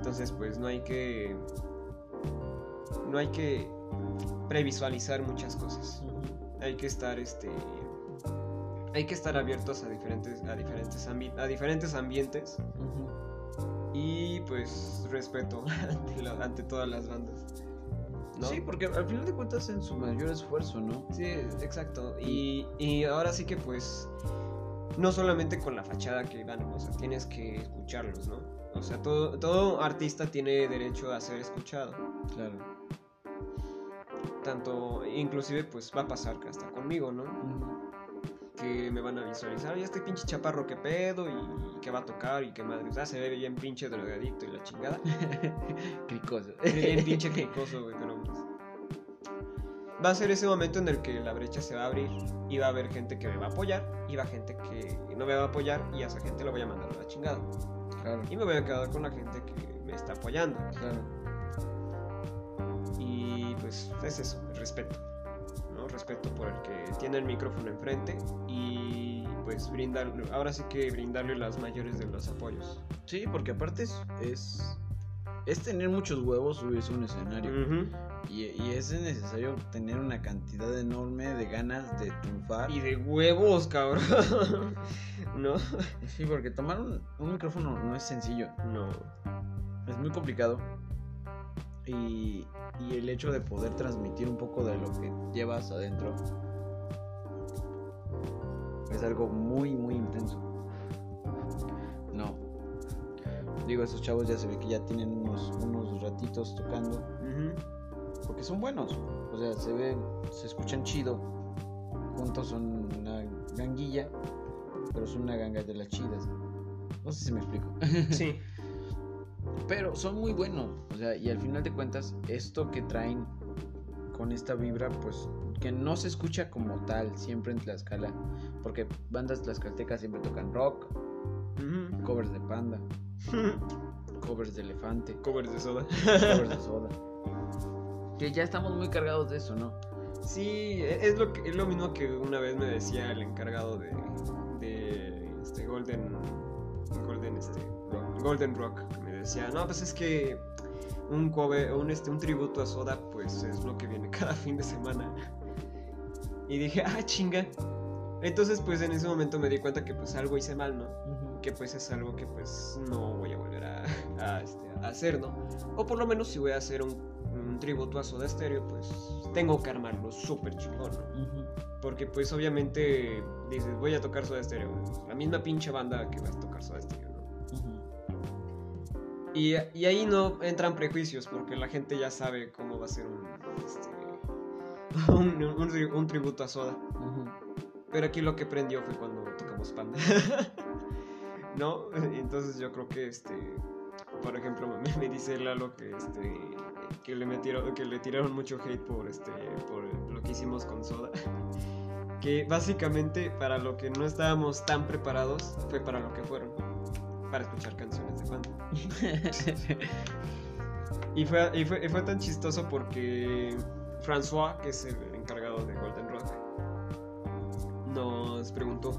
Entonces, pues no hay que. No hay que previsualizar muchas cosas. Hay que estar este. Hay que estar abiertos a diferentes, a diferentes, ambi- a diferentes ambientes. Y pues respeto ante, la- ante todas las bandas. ¿no? Sí, porque al final de cuentas en su mayor esfuerzo, ¿no? Sí, exacto. Y, y ahora sí que pues no solamente con la fachada que dan, o sea, tienes que escucharlos, ¿no? O sea, todo, todo artista tiene derecho a ser escuchado. Claro. Tanto, inclusive pues va a pasar que hasta conmigo, ¿no? Que me van a visualizar, y este pinche chaparro que pedo y, que va a tocar y que madre, o sea, se ve bien pinche drogadicto y la chingada. Cricoso. bien pinche cricoso, güey, pero pues, Va a ser ese momento en el que la brecha se va a abrir y va a haber gente que me va a apoyar y va a gente que no me va a apoyar y a esa gente lo voy a mandar a la chingada. Claro. Y me voy a quedar con la gente que me está apoyando. Claro. Y pues es eso, el respeto. ¿No? Respeto por el que tiene el micrófono enfrente y pues brindar, ahora sí que brindarle las mayores de los apoyos. Sí, porque aparte es, es, es tener muchos huevos subirse a un escenario. Y, y es necesario tener una cantidad enorme de ganas de triunfar. Y de huevos, cabrón. ¿No? Sí, porque tomar un, un micrófono no es sencillo. No. Es muy complicado. Y, y el hecho de poder transmitir un poco de lo que llevas adentro es algo muy, muy intenso. No. Digo, esos chavos ya se ve que ya tienen unos, unos ratitos tocando. Porque son buenos. O sea, se ven, se escuchan chido. Juntos son una ganguilla. Pero son una ganga de las chidas. No sé si me explico. Sí. Pero son muy buenos. O sea, y al final de cuentas, esto que traen con esta vibra, pues que no se escucha como tal siempre en Tlaxcala. Porque bandas tlaxcaltecas siempre tocan rock, covers de panda, covers de elefante, Covers de soda. covers de soda. Que ya estamos muy cargados de eso, ¿no? Sí, e- es lo, que, es lo mismo que una vez me decía el encargado de, de este Golden Golden este Rock, Golden Rock decía, "No, pues es que un cover, un este un tributo a Soda pues es lo que viene cada fin de semana." Y dije, "Ah, chinga." Entonces, pues en ese momento me di cuenta que pues algo hice mal, ¿no? que pues es algo que pues no voy a volver a, a, este, a hacer, ¿no? O por lo menos si voy a hacer un, un tributo a Soda Stereo, pues tengo que armarlo súper chingón, ¿no? Porque pues obviamente dices, voy a tocar Soda Stereo, la misma pinche banda que vas a tocar Soda Stereo. Y, y ahí no entran prejuicios, porque la gente ya sabe cómo va a ser un, este, un, un tri- un tributo a Soda. Pero aquí lo que prendió fue cuando tocamos Panda. ¿No? Entonces yo creo que este. Por ejemplo, me, me dice Lalo que este. que le metieron. que le tiraron mucho hate por este. por lo que hicimos con Soda. Que básicamente para lo que no estábamos tan preparados fue para lo que fueron. Para escuchar canciones de Panda. Y fue, y fue, y fue tan chistoso porque François, que es el encargado de Golden Rock, nos preguntó: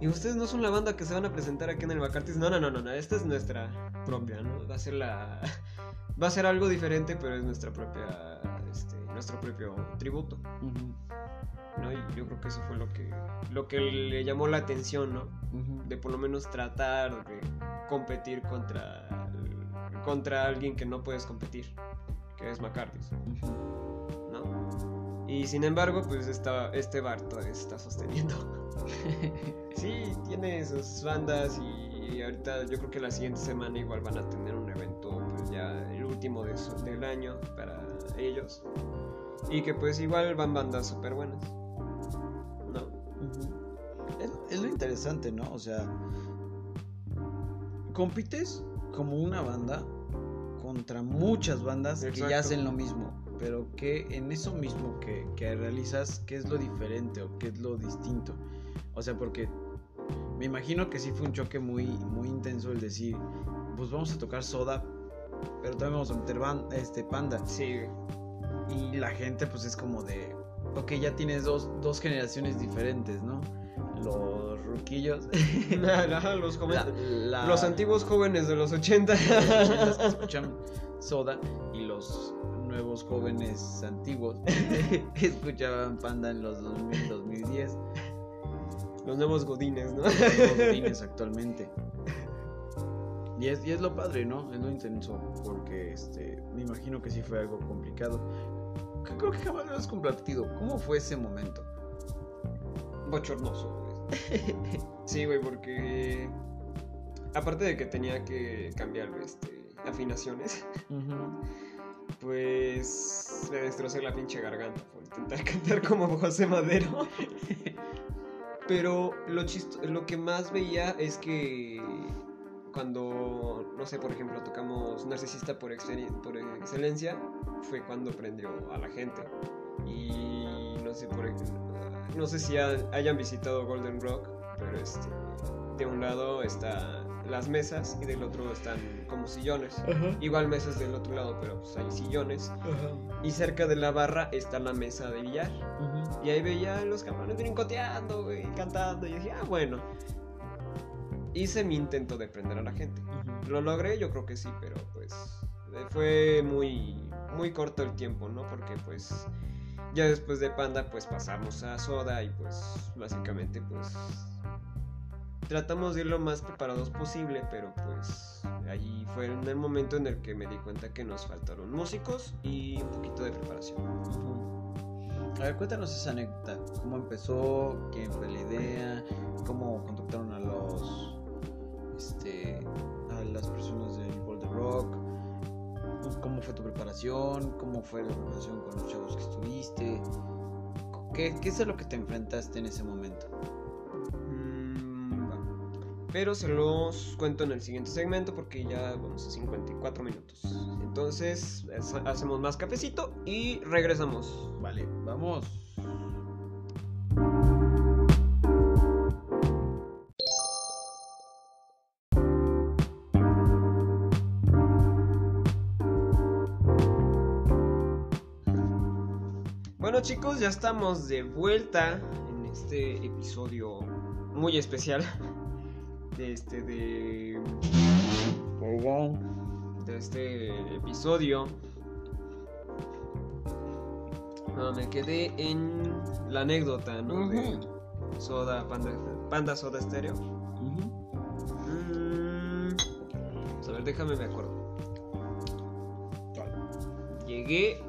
¿Y ustedes no son la banda que se van a presentar aquí en el Bacartis? No, no, no, no, no, esta es nuestra propia, ¿no? Va a ser la. Va a ser algo diferente, pero es nuestra propia. Este, nuestro propio tributo, Ujú. ¿No? Y yo creo que eso fue lo que, lo que le llamó la atención, ¿no? De por lo menos tratar de competir contra contra alguien que no puedes competir, que es McCarthy, Ujú. ¿no? Y sin embargo, pues esta, este bar todavía se está sosteniendo. sí, tiene sus bandas y ahorita yo creo que la siguiente semana igual van a tener un evento, pues ya el último de su- del año para ellos. Y que pues igual van bandas súper buenas. Es, es lo interesante, ¿no? O sea, compites como una banda contra muchas bandas que ya hacen lo mismo, pero que en eso mismo que, que realizas, ¿qué es lo diferente o qué es lo distinto? O sea, porque me imagino que sí fue un choque muy, muy intenso el decir, pues vamos a tocar soda, pero también vamos a meter este, panda. Sí, Y la gente pues es como de, ok, ya tienes dos, dos generaciones diferentes, ¿no? Los ruquillos, los jóvenes. la- la- Los antiguos jóvenes de los 80. los ochentas que escuchan Soda y los nuevos jóvenes antiguos que escuchaban Panda en los 2000, 2010, los nuevos godines, ¿no? los godines actualmente. Y es, y es lo padre, ¿no? Es lo intenso, porque este, me imagino que sí fue algo complicado. Creo que jamás lo has compartido. ¿Cómo fue ese momento? Bochornoso, güey. Sí, güey, porque. Aparte de que tenía que cambiar este, afinaciones, pues me destrocé la pinche garganta por intentar cantar como José Madero. Pero lo, chisto- lo que más veía es que cuando, no sé, por ejemplo, tocamos Narcisista por, por excelencia, fue cuando prendió a la gente. Y no sé, por, no sé si ha- hayan visitado Golden Rock, pero este, de un lado están las mesas y del otro están como sillones. Igual mesas del otro lado, pero pues hay sillones. Y cerca de la barra está la mesa de billar. Y ahí veía a los cabrones brincoteando, güey, cantando. Y dije, ah, bueno. Hice mi intento de prender a la gente. ¿Lo logré? Yo creo que sí, pero pues eh, fue muy, muy corto el tiempo, ¿no? Porque pues ya después de Panda pues pasamos a Soda y pues básicamente pues tratamos de ir lo más preparados posible, pero pues allí fue en el momento en el que me di cuenta que nos faltaron músicos y un poquito de preparación. A ver, cuéntanos esa anécdota. ¿Cómo empezó? ¿Quién fue la idea? ¿Cómo contactaron a los. Este. a las personas del Boulder Rock? ¿Cómo fue tu preparación? ¿Cómo fue la preparación con los chavos que estuviste? ¿Qué, qué es a lo que te enfrentaste en ese momento? Mm. Pero se los cuento en el siguiente segmento porque ya vamos a 54 minutos. Entonces, es- hacemos más cafecito y regresamos. Vale, vamos. Chicos, ya estamos de vuelta en este episodio muy especial de este de, de este episodio. No, me quedé en la anécdota, ¿no? De Soda, Panda, Panda Soda Stereo. Mm, pues, a ver, déjame me acuerdo. Llegué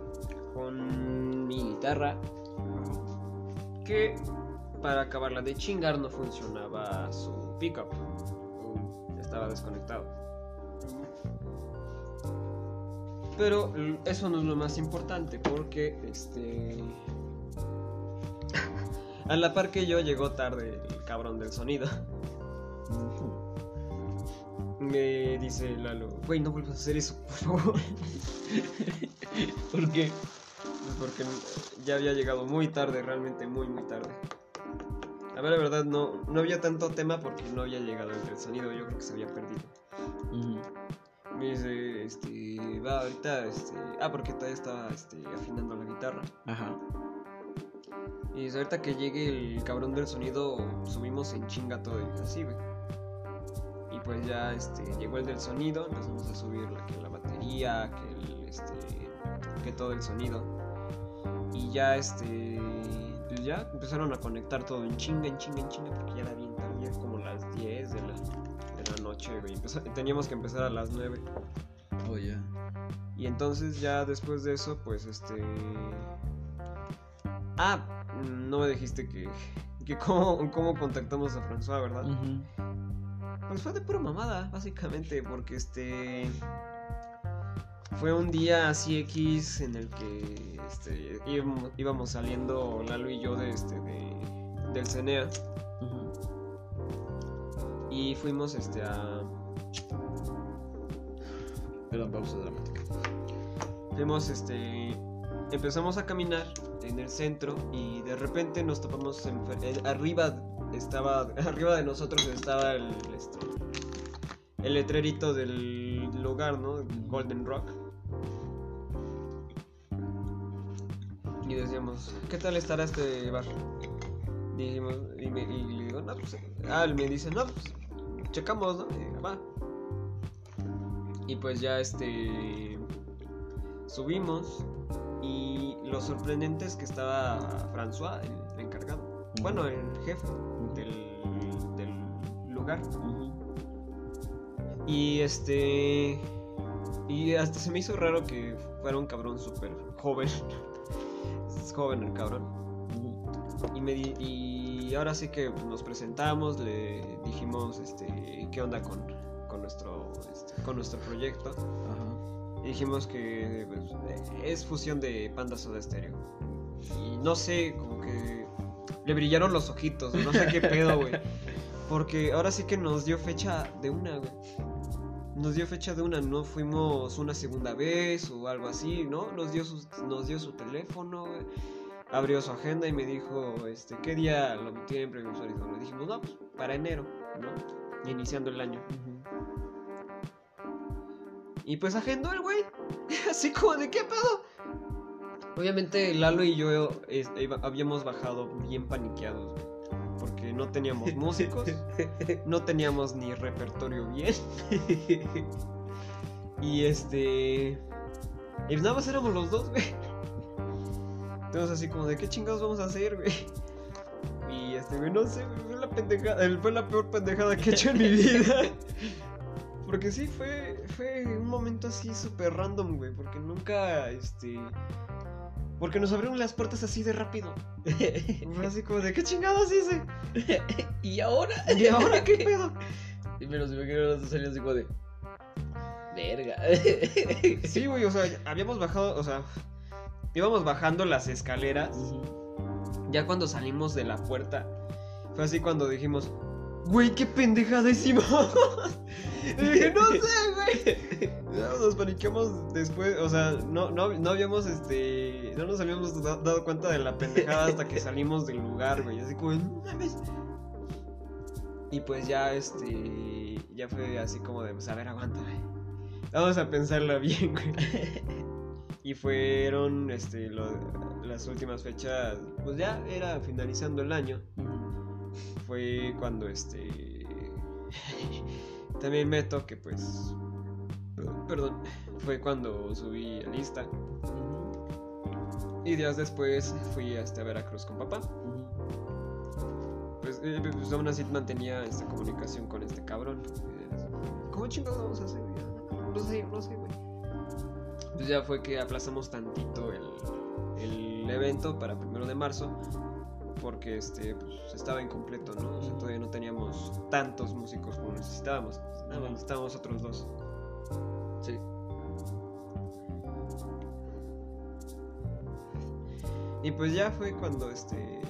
con mi guitarra que para acabarla de chingar no funcionaba su pickup. Estaba desconectado. Pero eso no es lo más importante porque este a la par que yo llegó tarde el cabrón del sonido. Me dice Lalo, güey, no vuelvas a hacer eso, por favor. ¿Por qué? Pues porque ya había llegado muy tarde, realmente muy, muy tarde. A ver, la verdad, no, no había tanto tema porque no había llegado el del sonido, yo creo que se había perdido. Me dice, este, va ahorita, este, ah, porque todavía estaba, este, afinando la guitarra. Ajá. Y dice, ahorita que llegue el cabrón del sonido, subimos en chinga todo y así, güey. Y pues ya, este, llegó el del sonido, empezamos a subir la, que la batería, que el, este, que todo el sonido. Y ya, este, pues ya empezaron a conectar todo en chinga, en chinga, en chinga, porque ya era bien tarde, ya como las 10 de la, de la noche, güey. Teníamos que empezar a las 9. Oh, ya. Y entonces ya después de eso, pues este... Ah, no me dijiste que, que cómo, cómo contactamos a François, ¿verdad? Pues fue de pura mamada, básicamente, porque este... Fue un día así X en el que este, íbamos, íbamos saliendo Lalo y yo de este, de, del CENEA y fuimos este, a, Perdón, pausa dramática. Fuimos, este. Empezamos a caminar en el centro y de repente nos topamos eh, arriba estaba arriba de nosotros estaba el este, el letrerito del lugar, ¿no? Golden Rock. Y decíamos, ¿qué tal estará este bar? Dijimos, y, me, y le digo, no, pues, ah, él me dice, no, pues, checamos, ¿no? Y va. Y pues ya este subimos y lo sorprendente es que estaba François, el encargado. Bueno, el jefe del, del lugar. Y este. Y hasta se me hizo raro que fuera un cabrón súper joven. Es joven el cabrón. Y, me di- y ahora sí que nos presentamos, le dijimos este, qué onda con, con, nuestro, este, con nuestro proyecto. Ajá. Y dijimos que pues, es fusión de Panda Soda Stereo. Y no sé, como que le brillaron los ojitos, no sé qué pedo, güey. Porque ahora sí que nos dio fecha de una, güey. Nos dio fecha de una, no fuimos una segunda vez o algo así, ¿no? Nos dio su, nos dio su teléfono. Abrió su agenda y me dijo, este, ¿qué día lo tienen previsto? Le dijimos, no, pues para enero, ¿no? Iniciando el año. Y pues agendó el güey. Así como de qué pedo. Obviamente Lalo y yo es- iba- habíamos bajado bien paniqueados, güey. No teníamos músicos, no teníamos ni repertorio bien. y este. Y nada más éramos los dos, güey. Entonces así como de qué chingados vamos a hacer, güey. Y este, güey, no sé, fue la pendejada, fue la peor pendejada que he hecho en mi vida. Porque sí, fue, fue un momento así súper random, güey. Porque nunca, este... Porque nos abrieron las puertas así de rápido. Fue así como de, ¿qué chingados hice? ¿Y ahora? ¿Y ahora qué pedo? Y me los imagino los así como de. Verga. Sí, güey, o sea, habíamos bajado, o sea... Íbamos bajando las escaleras. Ya cuando salimos de la puerta, fue así cuando dijimos, güey, qué pendejada hicimos. Y dije, no sé, güey. Nos paniqueamos después, o sea, no, no, no habíamos, este, no nos habíamos da- dado cuenta de la pendejada hasta que salimos del lugar, güey. Así como, no mames. Y pues ya, este, ya fue así como de, pues a ver, aguántame. Vamos a pensarla bien, güey. Y fueron, este, lo- las últimas fechas, pues ya era finalizando el año. Fue cuando, este, también meto que pues, perdón, fue cuando subí a lista. Y días después fui hasta Veracruz con papá. Pues, eh, pues aún así mantenía esta comunicación con este cabrón. ¿Cómo chingados vamos a hacer? No sé, no sé, güey. Pues ya fue que aplazamos tantito el, el evento para primero de marzo. Porque este, pues, estaba incompleto, ¿no? O sea, todavía no teníamos tantos músicos como necesitábamos. Nada más necesitábamos otros dos. Sí. Y pues ya fue cuando este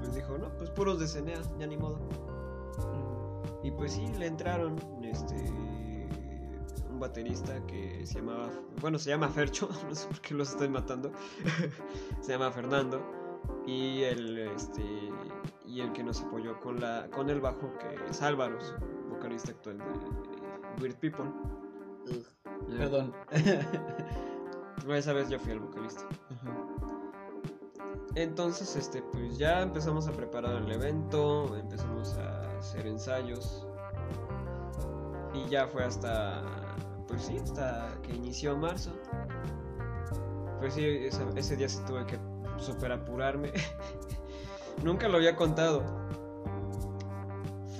pues dijo, no, pues puros de Cenea, ya ni modo. Y pues sí, le entraron este un baterista que se llamaba, bueno, se llama Fercho, no sé por qué los estoy matando. se llama Fernando y el este y el que nos apoyó con la con el bajo que es Álvaro, su vocalista actual de Weird People. Ugh, Ya. Perdón. Esa vez yo fui el vocalista. Entonces, este, pues ya empezamos a preparar el evento, empezamos a hacer ensayos. Y ya fue hasta, pues sí, hasta que inició marzo. Pues sí, esa- ese día sí tuve que super apurarme. Nunca lo había contado.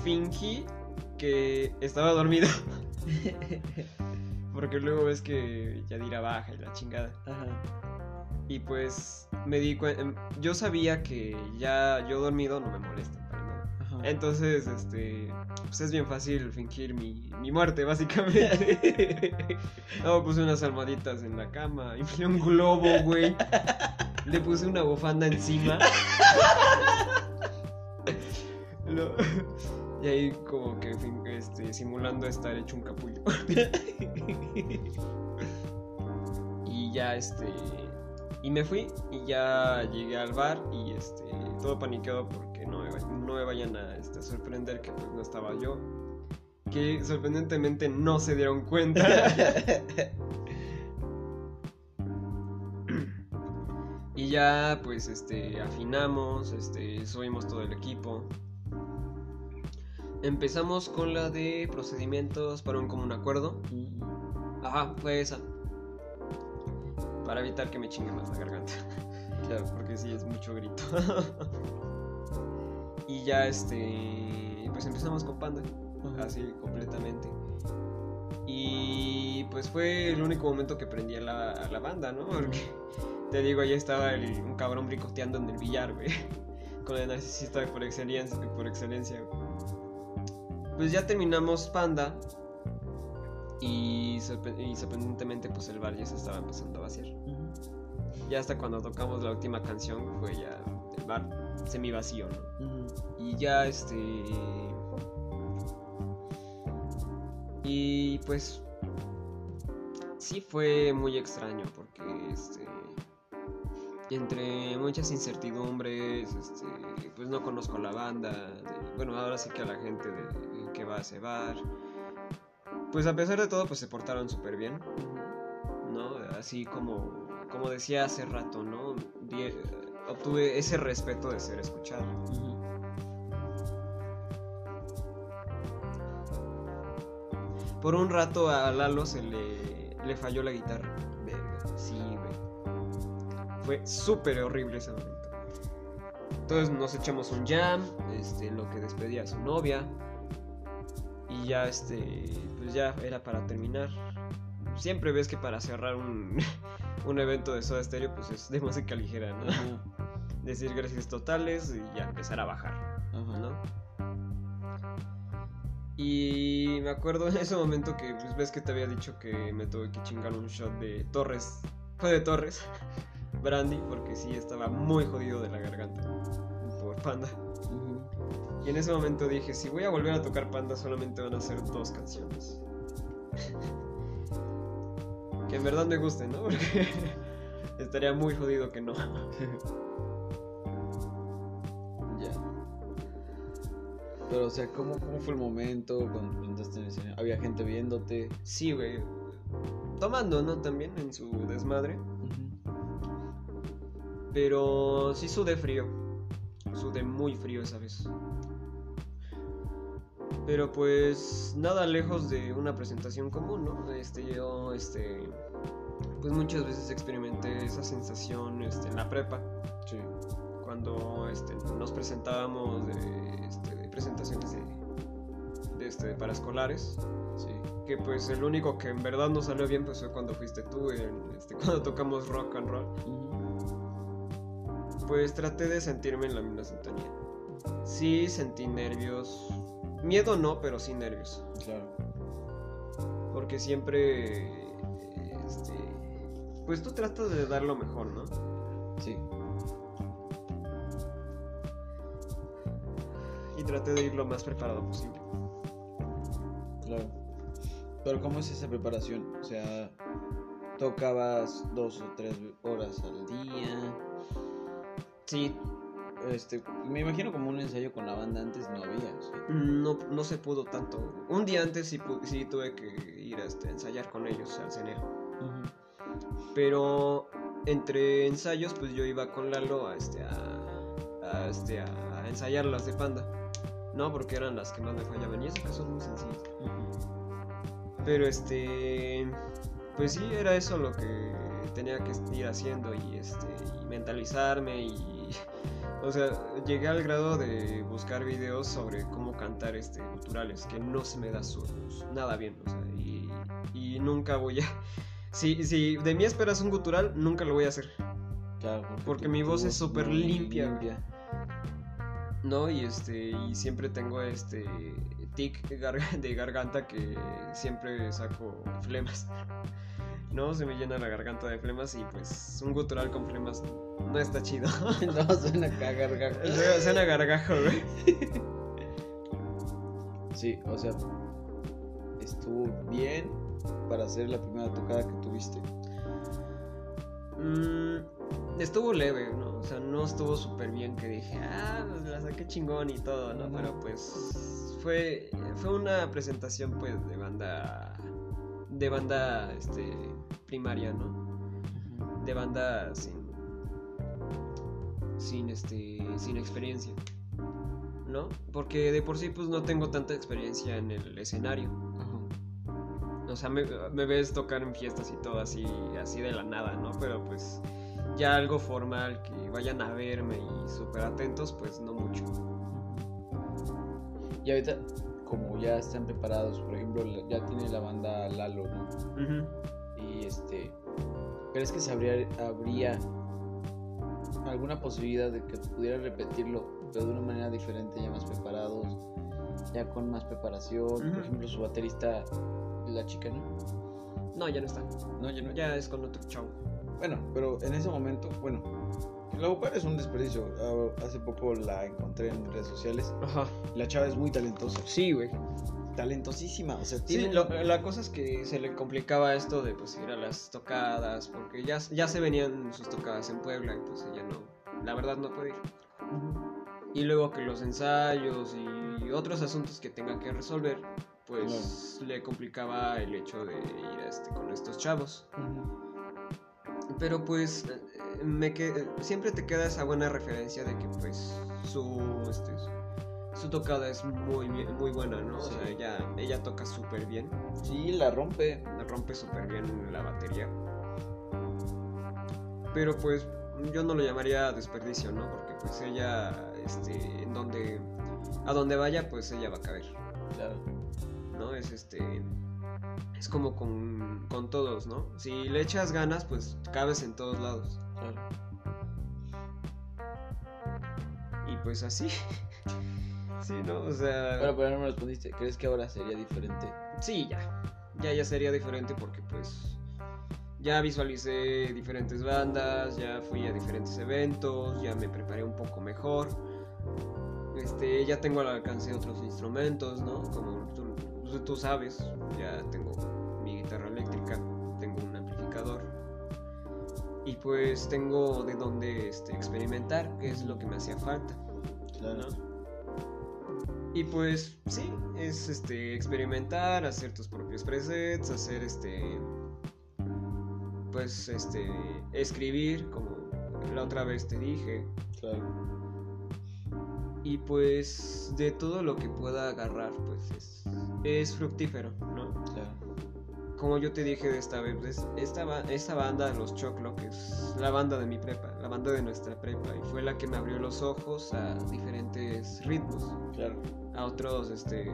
Fingí que estaba dormido. Porque luego ves que Yadira baja y la chingada. Ajá. Y pues me di cuenta, yo sabía que ya yo dormido no me molesta. Entonces, este, pues es bien fácil fingir mi, mi muerte, básicamente. no, puse unas almohaditas en la cama, inflé un globo, güey. Le puse una bufanda encima. Lo- y ahí como que este, simulando estar hecho un capullo. y ya este y me fui y ya llegué al bar y este todo paniqueado porque no me, no me vayan a este, sorprender que pues no estaba yo. Que sorprendentemente no se dieron cuenta. y ya pues este afinamos, este subimos todo el equipo. Empezamos con la de procedimientos para un común acuerdo. Ajá, fue esa. Para evitar que me chingue más la garganta. Claro, porque sí es mucho grito. y ya este. Pues empezamos con Panda. Ajá. Así completamente. Y pues fue el único momento que prendí a la, a la banda, ¿no? Porque te digo, ahí estaba el- un cabrón bricoteando en el billar, güey. Con el narcisista por excelencia, por excelencia. Pues ya terminamos Panda. Y, sorpre- y sorprendentemente, pues el bar ya se estaba empezando a vaciar. Ya hasta cuando tocamos la última canción fue ya el bar semi vacío, ¿no? Y ya este. Y pues. Sí fue muy extraño porque este. Entre muchas incertidumbres, este, pues no conozco la banda. de- bueno, ahora sí que a la gente de, que va a ese bar. Pues a pesar de todo, pues se portaron súper bien. ¿no? Así como, como decía hace rato, ¿no? Obtuve ese respeto de ser escuchado. Por un rato a Lalo se le, le falló la guitarra. Verga, sí, güey. Fue súper horrible ese momento. Entonces nos echamos un jam, este, en lo que despedía a su novia. Y ya, este, pues ya era para terminar. Siempre ves que para cerrar un, un evento de Soda Stereo, pues es de música ligera, ¿no? Decir gracias totales y ya empezar a bajar. ¿no? Y me acuerdo en ese momento que pues, ves que te había dicho que me tuve que chingar un shot de Torres. Fue de Torres. Brandy, porque sí estaba muy jodido de la garganta. Por panda. Y en ese momento dije, si voy a volver a tocar Panda solamente van a ser dos canciones. que en verdad me gusten, ¿no? Porque estaría muy jodido que no. Ya. Pero, o sea, ¿cómo, cómo fue el momento cuando presentaste en el escenario? ¿Había gente viéndote? Sí, güey. Tomando, ¿no? También en su desmadre. Pero sí sudé frío. Sudé muy frío esa vez. Pero pues nada lejos de una presentación común, ¿no? Este, yo, este, pues muchas veces experimenté esa sensación este, en la prepa. Sí. Cuando este, nos presentábamos de, este, de presentaciones de, de, este, de paraescolares. Sí. Que pues el único que en verdad no salió bien pues fue cuando fuiste tú, en, este, cuando tocamos rock and roll. Pues traté de sentirme en la misma sintonía. Sí sentí nervios. Miedo no, pero sí nervios. Claro. Porque siempre. Este. Pues tú tratas de dar lo mejor, ¿no? Sí. Y traté de ir lo más preparado posible. Claro. Pero ¿cómo es esa preparación? O sea, tocabas dos o tres horas al día. Sí, Este, me imagino como un ensayo con la banda antes no había. ¿sí? no, no se pudo tanto. Un día antes sí, sí tuve que ir a este, ensayar con ellos al CNE. Pero entre ensayos, pues yo iba con Lalo a, este, a, a, este, a ensayar las de Panda. No, porque eran las que más me fallaban. Y eso que son muy sencillas. Pero este. Pues sí, era eso lo que tenía que ir haciendo y este. Y mentalizarme y. O sea, llegué al grado de buscar videos sobre cómo cantar este guturales, que no se me da su, nada bien, o sea, y, y nunca voy a. Si, si de mí esperas un gutural, nunca lo voy a hacer. Claro, Porque mi voz es súper limpia, güey. ¿no? Y este y siempre tengo este tic de garganta que siempre saco flemas. No, se me llena la garganta de flemas y pues un gutural con flemas no está chido. no, suena cagar, Suena suena gargajo, güey. Sí, o sea, estuvo bien para hacer la primera tocada que tuviste. Mm, estuvo leve, ¿no? O sea, no estuvo súper bien que dije, ah, pues la saqué chingón y todo, ¿no? Pero pues fue, fue una presentación pues de banda, de banda, este, primaria, ¿no? De banda sin, sin, este, sin experiencia, ¿no? Porque de por sí pues no tengo tanta experiencia en el escenario. O sea, me, me ves tocar en fiestas y todo así, así de la nada, ¿no? Pero pues ya algo formal, que vayan a verme y súper atentos, pues no mucho. Y ahorita, como ya están preparados, por ejemplo, ya tiene la banda Lalo, ¿no? Ujú. Y este, ¿crees que se habría, habría alguna posibilidad de que pudieras repetirlo, pero de una manera diferente, ya más preparados, ya con más preparación? Por ejemplo, su baterista, la chica, ¿no? No, ya no está. No, ya no. Ya es con otro chavo. Bueno, pero en ese momento, bueno, la vocal es un desperdicio. Ah, Hace poco la encontré en redes sociales. Ajá. La chava es muy talentosa, Sí, güey. Talentosísima. O sea, Sí, tiene lo- la cosa es que se le complicaba esto de pues ir a las tocadas, porque ya, ya se venían sus tocadas en Puebla y pues ella no, la verdad no puede ir. Y luego que los ensayos y otros asuntos que tenga que resolver, pues le complicaba el hecho de ir este, con estos chavos. Pero pues eh, me que, siempre te queda esa buena referencia de que pues su, este, su tocada es muy, bien- muy buena, ¿no? O sea, ella, ella toca súper bien. Sí, la rompe. rompe súper bien la batería. Pero pues yo no lo llamaría desperdicio, ¿no? Porque pues ella, este, en donde, a donde vaya, pues ella va a caber, Claro. ¿no? Es este, es como con, con todos, ¿no? Si le echas ganas, pues cabes en todos lados. claro. Y pues así. sí, ¿no? O sea... Pero, pero no me respondiste. ¿Crees que ahora sería diferente? Sí, ya. Ya, ya sería diferente porque pues ya visualicé diferentes bandas, ya fui a diferentes eventos, ya me preparé un poco mejor. Este, ya tengo al alcance otros instrumentos, ¿no? Como tú, tú sabes, ya tengo mi guitarra eléctrica, tengo un amplificador. Y pues tengo de dónde este, experimentar, que es lo que me hacía falta. Claro. Y pues sí, es este experimentar, hacer tus propios presets, hacer este pues este escribir como la otra vez te dije. Claro. Y pues de todo lo que pueda agarrar, pues es, es fructífero, ¿no? Claro. Como yo te dije de esta vez, pues, esta, esta banda, Los Choclo, que es la banda de mi prepa, la banda de nuestra prepa, y fue la que me abrió los ojos a diferentes ritmos. Claro. A otros, este,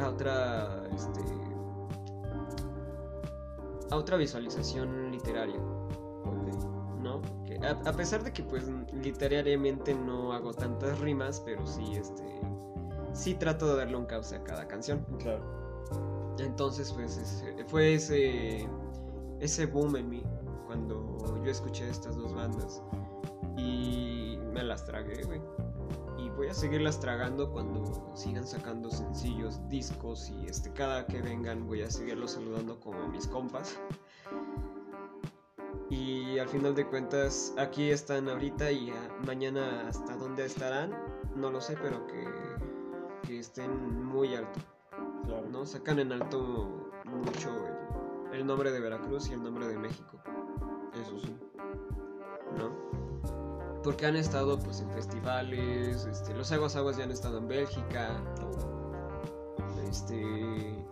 a otra, este, a otra visualización literaria. ¿no? Que a, a pesar de que, pues, literariamente no hago tantas rimas, pero sí, este, sí trato de darle un cauce a cada canción. Claro. Entonces, pues, ese- fue ese, ese boom en mí cuando yo escuché estas dos bandas y me las tragué, güey. Y voy a seguirlas tragando cuando sigan sacando sencillos, discos y este cada que vengan voy a seguirlos saludando como mis compas. Y al final de cuentas aquí están ahorita y ah, mañana hasta dónde estarán, no lo sé, pero que, que estén muy alto. Claro. ¿no? Sacan en alto mucho el, el nombre de Veracruz y el nombre de México, Eso sí. ¿no? Porque han estado pues en festivales, este, los Aguas Aguas ya han estado en Bélgica, este,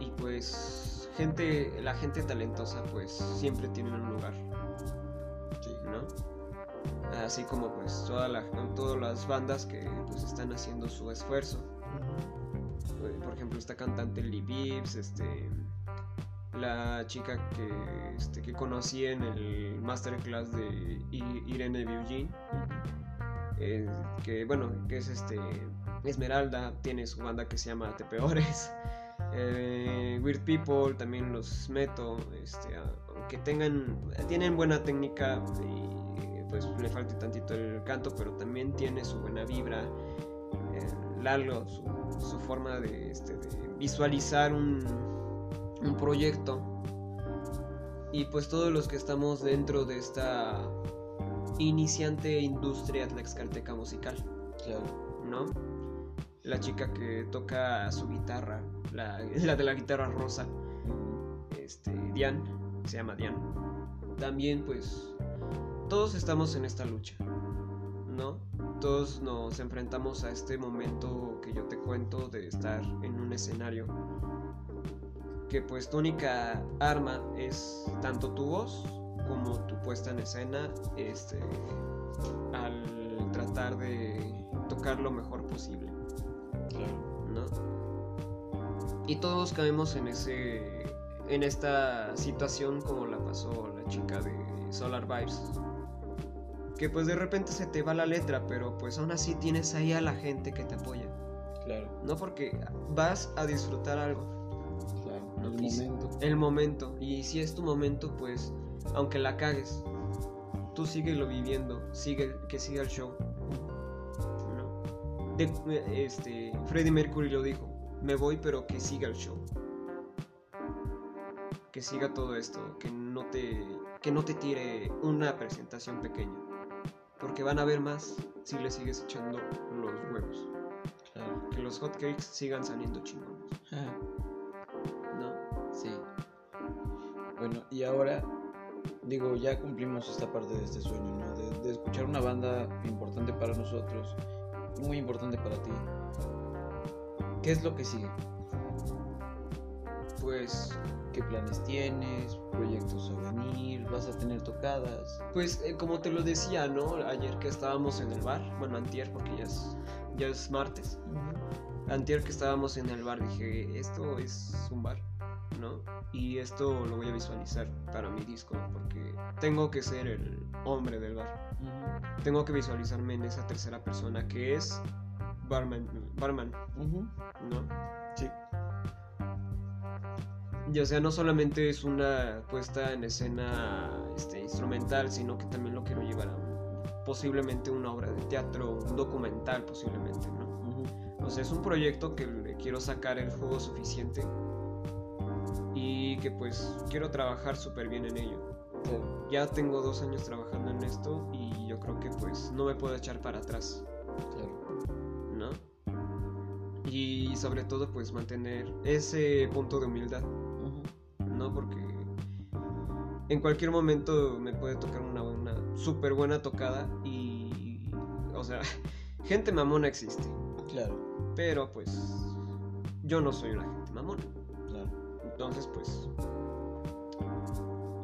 y pues gente, la gente talentosa pues siempre tienen un lugar, Sí. ¿no? Así como pues toda la, todas las bandas que pues están haciendo su esfuerzo. Por ejemplo, esta cantante Lee Bibbs, este, la chica que, este, que conocí en el masterclass de Irene Biugin, eh, que bueno, que es este Esmeralda, tiene su banda que se llama Te Peores. Eh, Weird People también los meto, este, aunque tengan, tienen buena técnica y pues le falte tantito el canto, pero también tiene su buena vibra. eh, Lalo, su, su forma de, este, de visualizar un, un proyecto. Y pues todos los que estamos dentro de esta iniciante industria tlaxcalteca musical, Claro. ¿no? La chica que toca su guitarra, la, la de la guitarra rosa, este, Diane, se llama Diane. También pues todos estamos en esta lucha, ¿no? Todos nos enfrentamos a este momento que yo te cuento de estar en un escenario que pues tu única arma es tanto tu voz como tu puesta en escena este al tratar de tocar lo mejor posible Claro. ¿no? Y todos caemos en ese en esta situación como la pasó la chica de Solar Vibes. Que pues de repente se te va la letra, pero pues aún así tienes ahí a la gente que te apoya, Claro. ¿no? Porque vas a disfrutar algo, El momento. el momento, y si es tu momento, pues aunque la cagues, tú síguelo viviendo, sigue que siga el show. ¿no? De- este, Freddie Mercury lo dijo, me voy pero que siga el show. Que siga todo esto, que no te que no te tire una presentación pequeña. Porque van a ver más si le sigues echando los huevos. Claro. Que los hotcakes sigan saliendo chingones. Sí. Bueno, y ahora, digo, ya cumplimos esta parte de este sueño, ¿no? De, de escuchar una banda importante para nosotros, muy importante para ti. ¿Qué es lo que sigue? Pues ¿Qué planes tienes? ¿Proyectos a venir? ¿Vas a tener tocadas? Pues eh, como te lo decía, ¿no? Ayer que estábamos en el bar, bueno, antier porque ya es, ya es martes. Antier que estábamos en el bar dije, esto es un bar, ¿no? Y esto lo voy a visualizar para mi disco porque tengo que ser el hombre del bar. Tengo que visualizarme en esa tercera persona que es barman, barman. ¿no? Sí. Y o sea, no solamente es una puesta en escena este, instrumental, sino que también lo quiero llevar a un posiblemente una obra de teatro, un documental posiblemente, ¿no? O sea, es un proyecto que le quiero sacar el juego suficiente y que pues quiero trabajar súper bien en ello. Ya tengo dos años trabajando en esto y yo creo que pues no me puedo echar para atrás. ¿No? Y sobre todo pues mantener ese punto de humildad. ¿No? Porque en cualquier momento me puede tocar una, una súper buena tocada y... O sea, gente mamona existe. Claro. Pero pues yo no soy una gente mamona. Entonces pues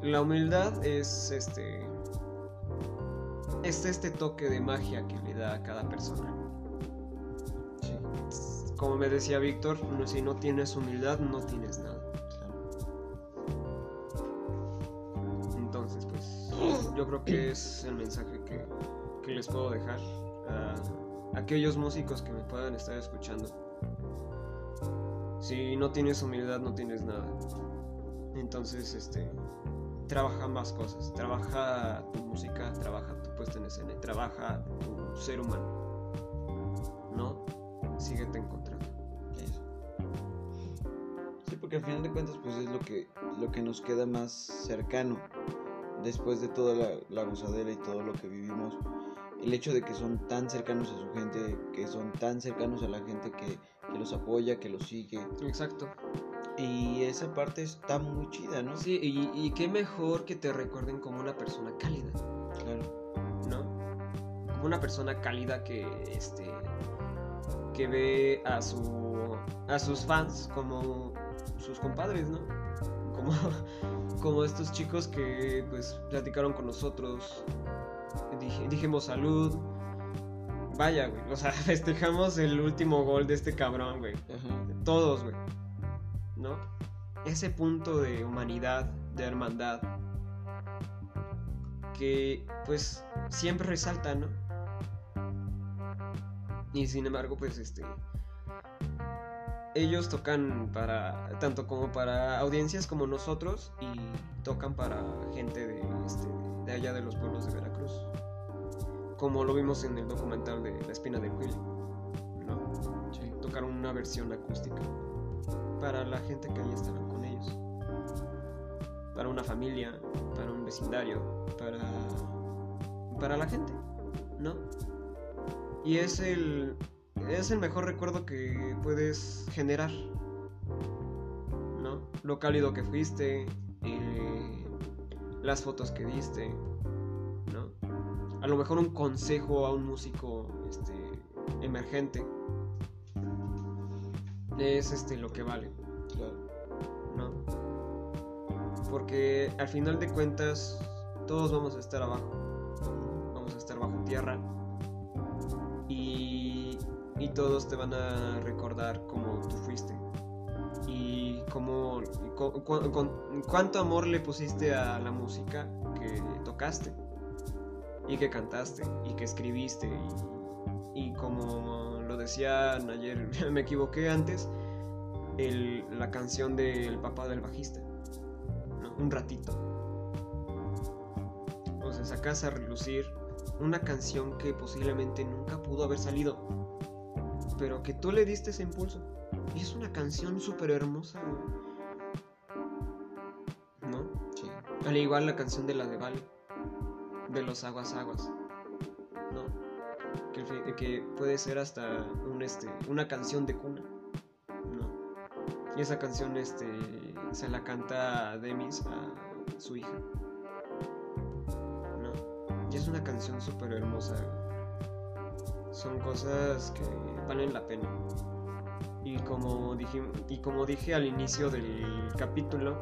la humildad es este es este toque de magia que le da a cada persona. Como me decía Víctor, si no tienes humildad no tienes nada. Entonces pues yo creo que es el mensaje que, que les puedo dejar a aquellos músicos que me puedan estar escuchando. Si no tienes humildad, no tienes nada. Entonces, este, trabaja más cosas. Trabaja tu música, trabaja tu puesta en escena, trabaja tu ser humano. ¿No? Síguete encontrando. Sí, porque al final de cuentas, pues es lo que, lo que nos queda más cercano. Después de toda la, la gozadera y todo lo que vivimos, el hecho de que son tan cercanos a su gente, que son tan cercanos a la gente que, los apoya, que los sigue. Exacto. Y esa parte está muy chida, ¿no? Sí, y, y qué mejor que te recuerden como una persona cálida. Claro. ¿No? Como una persona cálida que, este, que ve a, su, a sus fans como sus compadres, ¿no? Como, como estos chicos que pues platicaron con nosotros, dijimos salud. Vaya, güey. O sea, festejamos el último gol de este cabrón, güey. Todos, güey. ¿No? Ese punto de humanidad, de hermandad, que pues siempre resalta, ¿no? Y sin embargo, pues este ellos tocan para tanto como para audiencias como nosotros y tocan para gente de, este, de allá de los pueblos de Veracruz como lo vimos en el documental de La espina de Willy ¿no? tocaron una versión acústica para la gente que ahí estaba con ellos para una familia para un vecindario para para la gente no y es el es el mejor recuerdo que puedes generar. ¿No? Lo cálido que fuiste, eh, las fotos que diste. A lo mejor un consejo a un músico este, emergente es este lo que vale. ¿No? Porque al final de cuentas todos vamos a estar abajo. Vamos a estar bajo tierra y todos te van a recordar como tú fuiste y cómo cuánto amor le pusiste a la música que tocaste y que cantaste y que escribiste y, como lo decían ayer me equivoqué antes la canción del papá del bajista un ratito o sea sacas a relucir una canción que posiblemente nunca pudo haber salido pero que tú le diste ese impulso. Y es una canción súper hermosa, ¿No? Sí. Al igual la canción de la de Vale, de los aguas aguas, ¿no? Que, puede ser hasta un, este, una canción de cuna, ¿no? Y esa canción este, se la canta Demis a su hija, ¿no? Y es una canción súper hermosa, son cosas que valen la pena. Y como dije, y como dije al inicio del capítulo,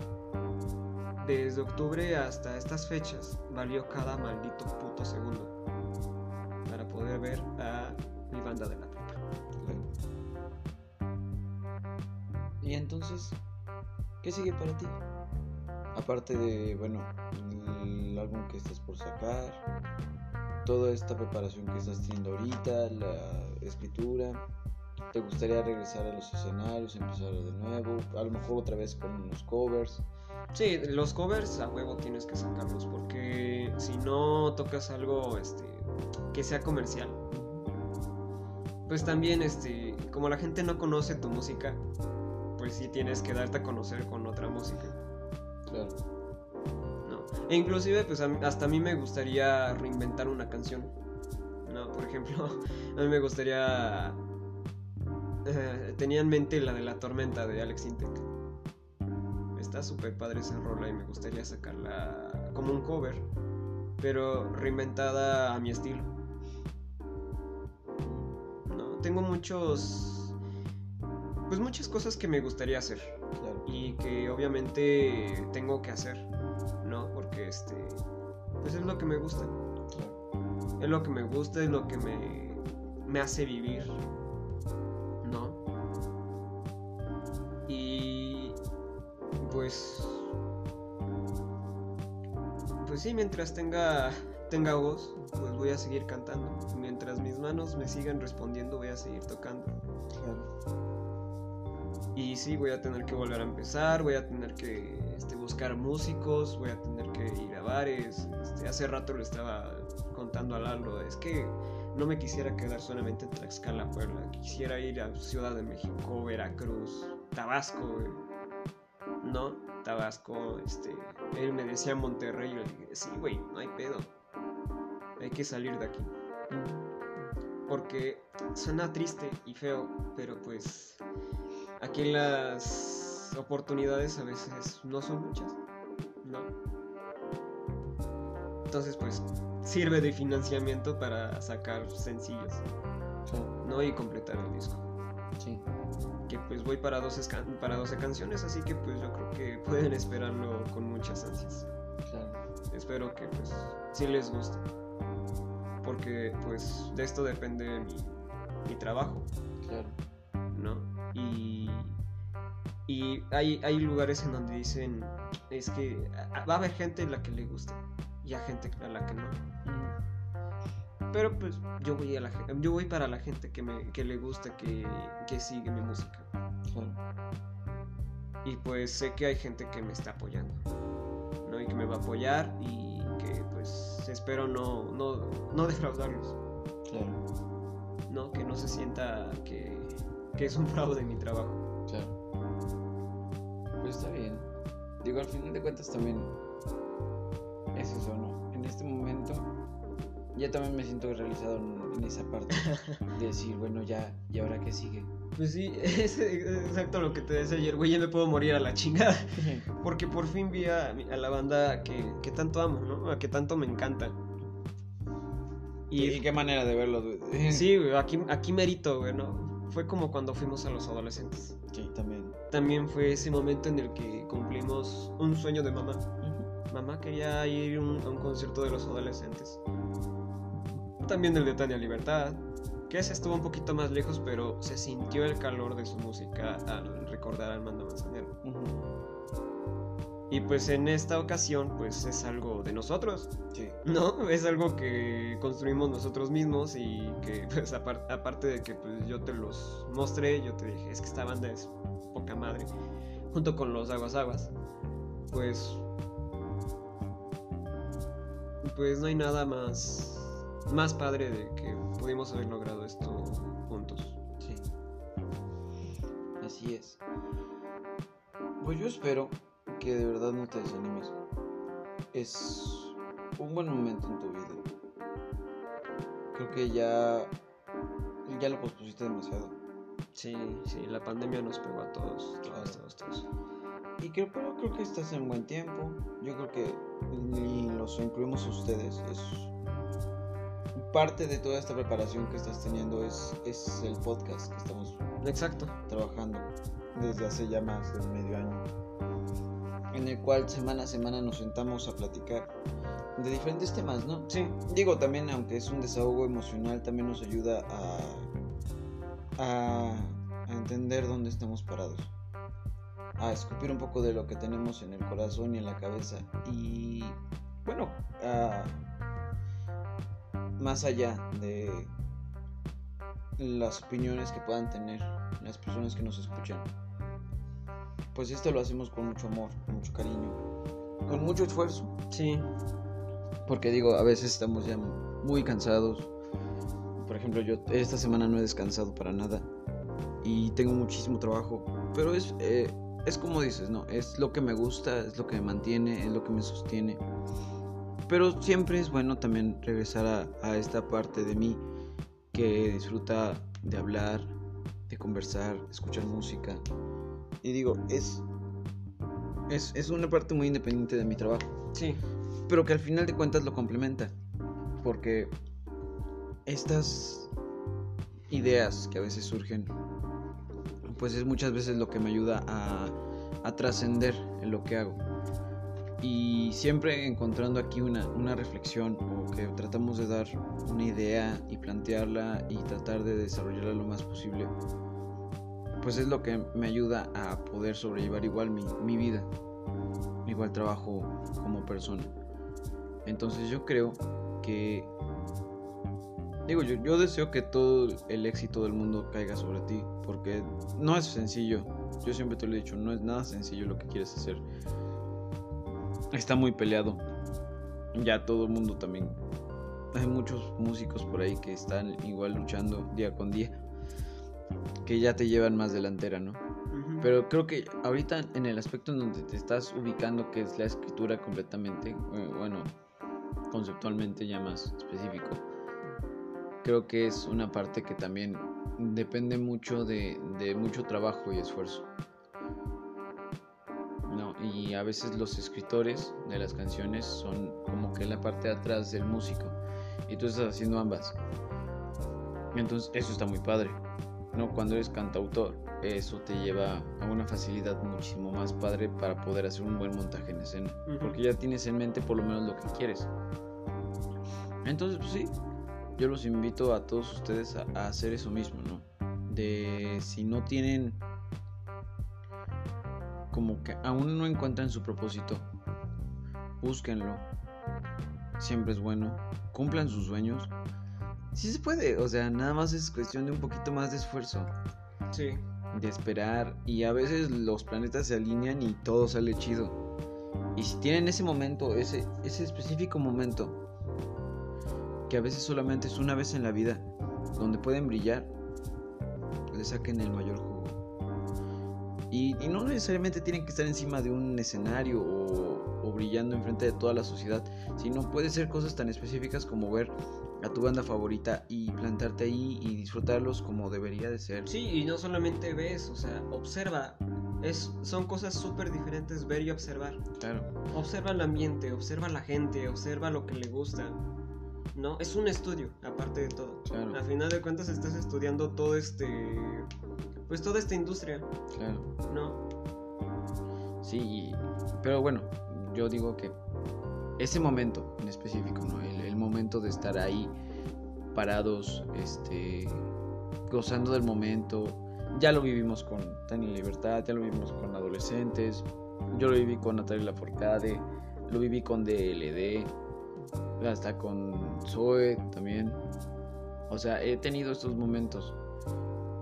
desde octubre hasta estas fechas valió cada maldito puto segundo para poder ver a mi banda de la puta. Y entonces, ¿qué sigue para ti? Aparte de, bueno, el álbum que estás por sacar, toda esta preparación que estás teniendo ahorita, la escritura? ¿Te gustaría regresar a los escenarios, empezar de nuevo? A lo mejor otra vez con unos covers. Sí, los covers a huevo tienes que sacarlos porque si no tocas algo este, que sea comercial, pues también, este, como la gente no conoce tu música, pues sí tienes que darte a conocer con otra música. Claro. ¿no? E inclusive, pues a hasta a mí me gustaría reinventar una canción. ¿no? Por ejemplo, a mí me gustaría... eh, tenía en mente la de la tormenta de Alex Intec. Está súper padre esa rola y me gustaría sacarla como un cover, pero reinventada a mi estilo. No, tengo muchos... Pues muchas cosas que me gustaría hacer Claro. y que obviamente tengo que hacer, ¿no? Porque este, pues es lo que me gusta, Claro. es lo que me gusta, es lo que me, me hace vivir, pues, pues sí, mientras tenga, tenga voz, pues voy a seguir cantando. Mientras mis manos me sigan respondiendo, voy a seguir tocando. Y sí, voy a tener que volver a empezar, voy a tener que este, buscar músicos, voy a tener que ir a bares. Este, hace rato le estaba contando a Lalo, es que no me quisiera quedar solamente en Tlaxcala, Puebla. Quisiera ir a Ciudad de México, Veracruz, Tabasco. ¿No? Tabasco, este, él me decía Monterrey, y yo le dije, sí, güey, no hay pedo. Hay que salir de aquí. Porque suena triste y feo, pero pues aquí las oportunidades a veces no son muchas, ¿no? Entonces pues sirve de financiamiento para sacar sencillos, Claro. ¿no? Y completar el disco. Sí. Que pues voy para 12, can- para 12 canciones, así que pues yo creo que pueden esperarlo con muchas ansias. Claro. Espero que pues sí les guste. Porque pues de esto depende mi, mi trabajo. Claro. ¿no? Y, y hay, hay lugares en donde dicen, es que va a haber gente a la que le guste y a gente a la que no. Pero pues yo voy, a la, yo voy para la gente que, me, que le gusta, que, que sigue mi música. Claro. Y pues sé que hay gente que me está apoyando, ¿no? Y que me va a apoyar y que pues espero no, no, no defraudarlos, Claro. ¿no? Que no se sienta que, que es un fraude mi trabajo. Claro. Pues está bien. Digo, al final de cuentas también es eso, ¿no? En este momento ya también me siento realizado en, en esa parte de decir, bueno, ya, ¿y ahora qué sigue? Pues sí, es exacto lo que te decía ayer, güey, ya me puedo morir a la chingada. Porque por fin vi a, a la banda que, que tanto amo, ¿no? A que tanto me encanta. ¿Y, Y, qué manera de verlo? güey? sí, güey, aquí, aquí merito, güey, ¿no? Fue como cuando fuimos a los adolescentes. Sí, también. También fue ese momento en el que cumplimos un sueño de mamá. Mamá quería ir un- a un concierto de los adolescentes. También el de Tania Libertad, que ese estuvo un poquito más lejos, pero se sintió el calor de su música al recordar al Mando Manzanero. Ujú. Y pues en esta ocasión, pues es algo de nosotros, Sí. ¿no? Es algo que construimos nosotros mismos y que, pues apar- aparte de que pues, yo te los mostré, yo te dije, es que esta banda es poca madre, junto con los Aguas Aguas, pues. Pues no hay nada más, más padre de que pudimos haber logrado esto juntos. Sí. Así es. Pues yo espero que de verdad no te desanimes. Es un buen momento en tu vida. Creo que ya ya lo pospusiste demasiado. Sí, sí, la pandemia nos pegó a todos, todos, todos, todos. Y creo, pero creo que estás en buen tiempo. Yo creo que y los incluimos ustedes. Es parte de toda esta preparación que estás teniendo es, es el podcast que estamos Exacto. trabajando desde hace ya más de medio año, en el cual semana a semana nos sentamos a platicar de diferentes temas, ¿no? Sí, Digo, también, aunque es un desahogo emocional, también nos ayuda a, a, a entender dónde estamos parados, a escupir un poco de lo que tenemos en el corazón y en la cabeza, y bueno, a- más allá de las opiniones que puedan tener las personas que nos escuchan. Pues esto lo hacemos con mucho amor, con mucho cariño, con mucho esfuerzo, sí. Porque digo, a veces estamos ya muy cansados. Por ejemplo, yo esta semana no he descansado para nada y tengo muchísimo trabajo. Pero es, eh, es como dices, ¿no? Es lo que me gusta, es lo que me mantiene, es lo que me sostiene. Pero siempre es bueno también regresar a, a esta parte de mí que disfruta de hablar, de conversar, escuchar música. Y digo, es, es, es una parte muy independiente de mi trabajo. Sí. Pero que al final de cuentas lo complementa. Porque estas ideas que a veces surgen, pues es muchas veces lo que me ayuda a, a trascender en lo que hago. Y siempre encontrando aquí una, una reflexión o que tratamos de dar una idea y plantearla y tratar de desarrollarla lo más posible, pues es lo que me ayuda a poder sobrellevar igual mi, mi vida, igual trabajo como persona. Entonces yo creo que Digo, yo, yo, deseo que todo el éxito del mundo caiga sobre ti, porque no es sencillo. Yo siempre te lo he dicho, no es nada sencillo lo que quieres hacer. Está muy peleado. Ya todo el mundo también. Hay muchos músicos por ahí que están igual luchando día con día. Que ya te llevan más delantera, ¿no? Pero creo que ahorita en el aspecto en donde te estás ubicando, que es la escritura completamente, eh, bueno, conceptualmente ya más específico, creo que es una parte que también depende mucho de, de mucho trabajo y esfuerzo. No, y a veces los escritores de las canciones son como que la parte de atrás del músico y tú estás haciendo ambas. Entonces eso está muy padre. ¿no? Cuando eres cantautor, eso te lleva a una facilidad muchísimo más padre para poder hacer un buen montaje en escena. Uh -huh. Porque ya tienes en mente por lo menos lo que quieres. Entonces, pues sí, yo los invito a todos ustedes a, a hacer eso mismo, ¿no? De si no tienen como que aún no encuentran su propósito, búsquenlo. Siempre es bueno. Cumplan sus sueños. Sí se puede, o sea, nada más es cuestión de un poquito más de esfuerzo. Sí. De esperar. Y a veces los planetas se alinean y todo sale chido. Y si tienen ese momento, ese, ese específico momento, que a veces solamente es una vez en la vida, donde pueden brillar, le saquen el mayor jugo. Y, y, no necesariamente tienen que estar encima de un escenario o, o, brillando enfrente de toda la sociedad, sino puede ser cosas tan específicas como ver a tu banda favorita y plantarte ahí y disfrutarlos como debería de ser. Sí, y no solamente ves, o sea, observa. Es, son cosas súper diferentes ver y observar. Claro. Observa el ambiente, observa la gente, observa lo que le gusta. No, es un estudio, aparte de todo. Claro. A final de cuentas estás estudiando todo este pues toda esta industria. Claro. ¿No? Sí, pero bueno, yo digo que ese momento en específico, ¿no? El, el, momento de estar ahí parados, este, gozando del momento. Ya lo vivimos con Tania Libertad, ya lo vivimos con adolescentes. Yo lo viví con Natalia Laforcade, lo viví con DLD, hasta con Zoe también. O sea, he tenido estos momentos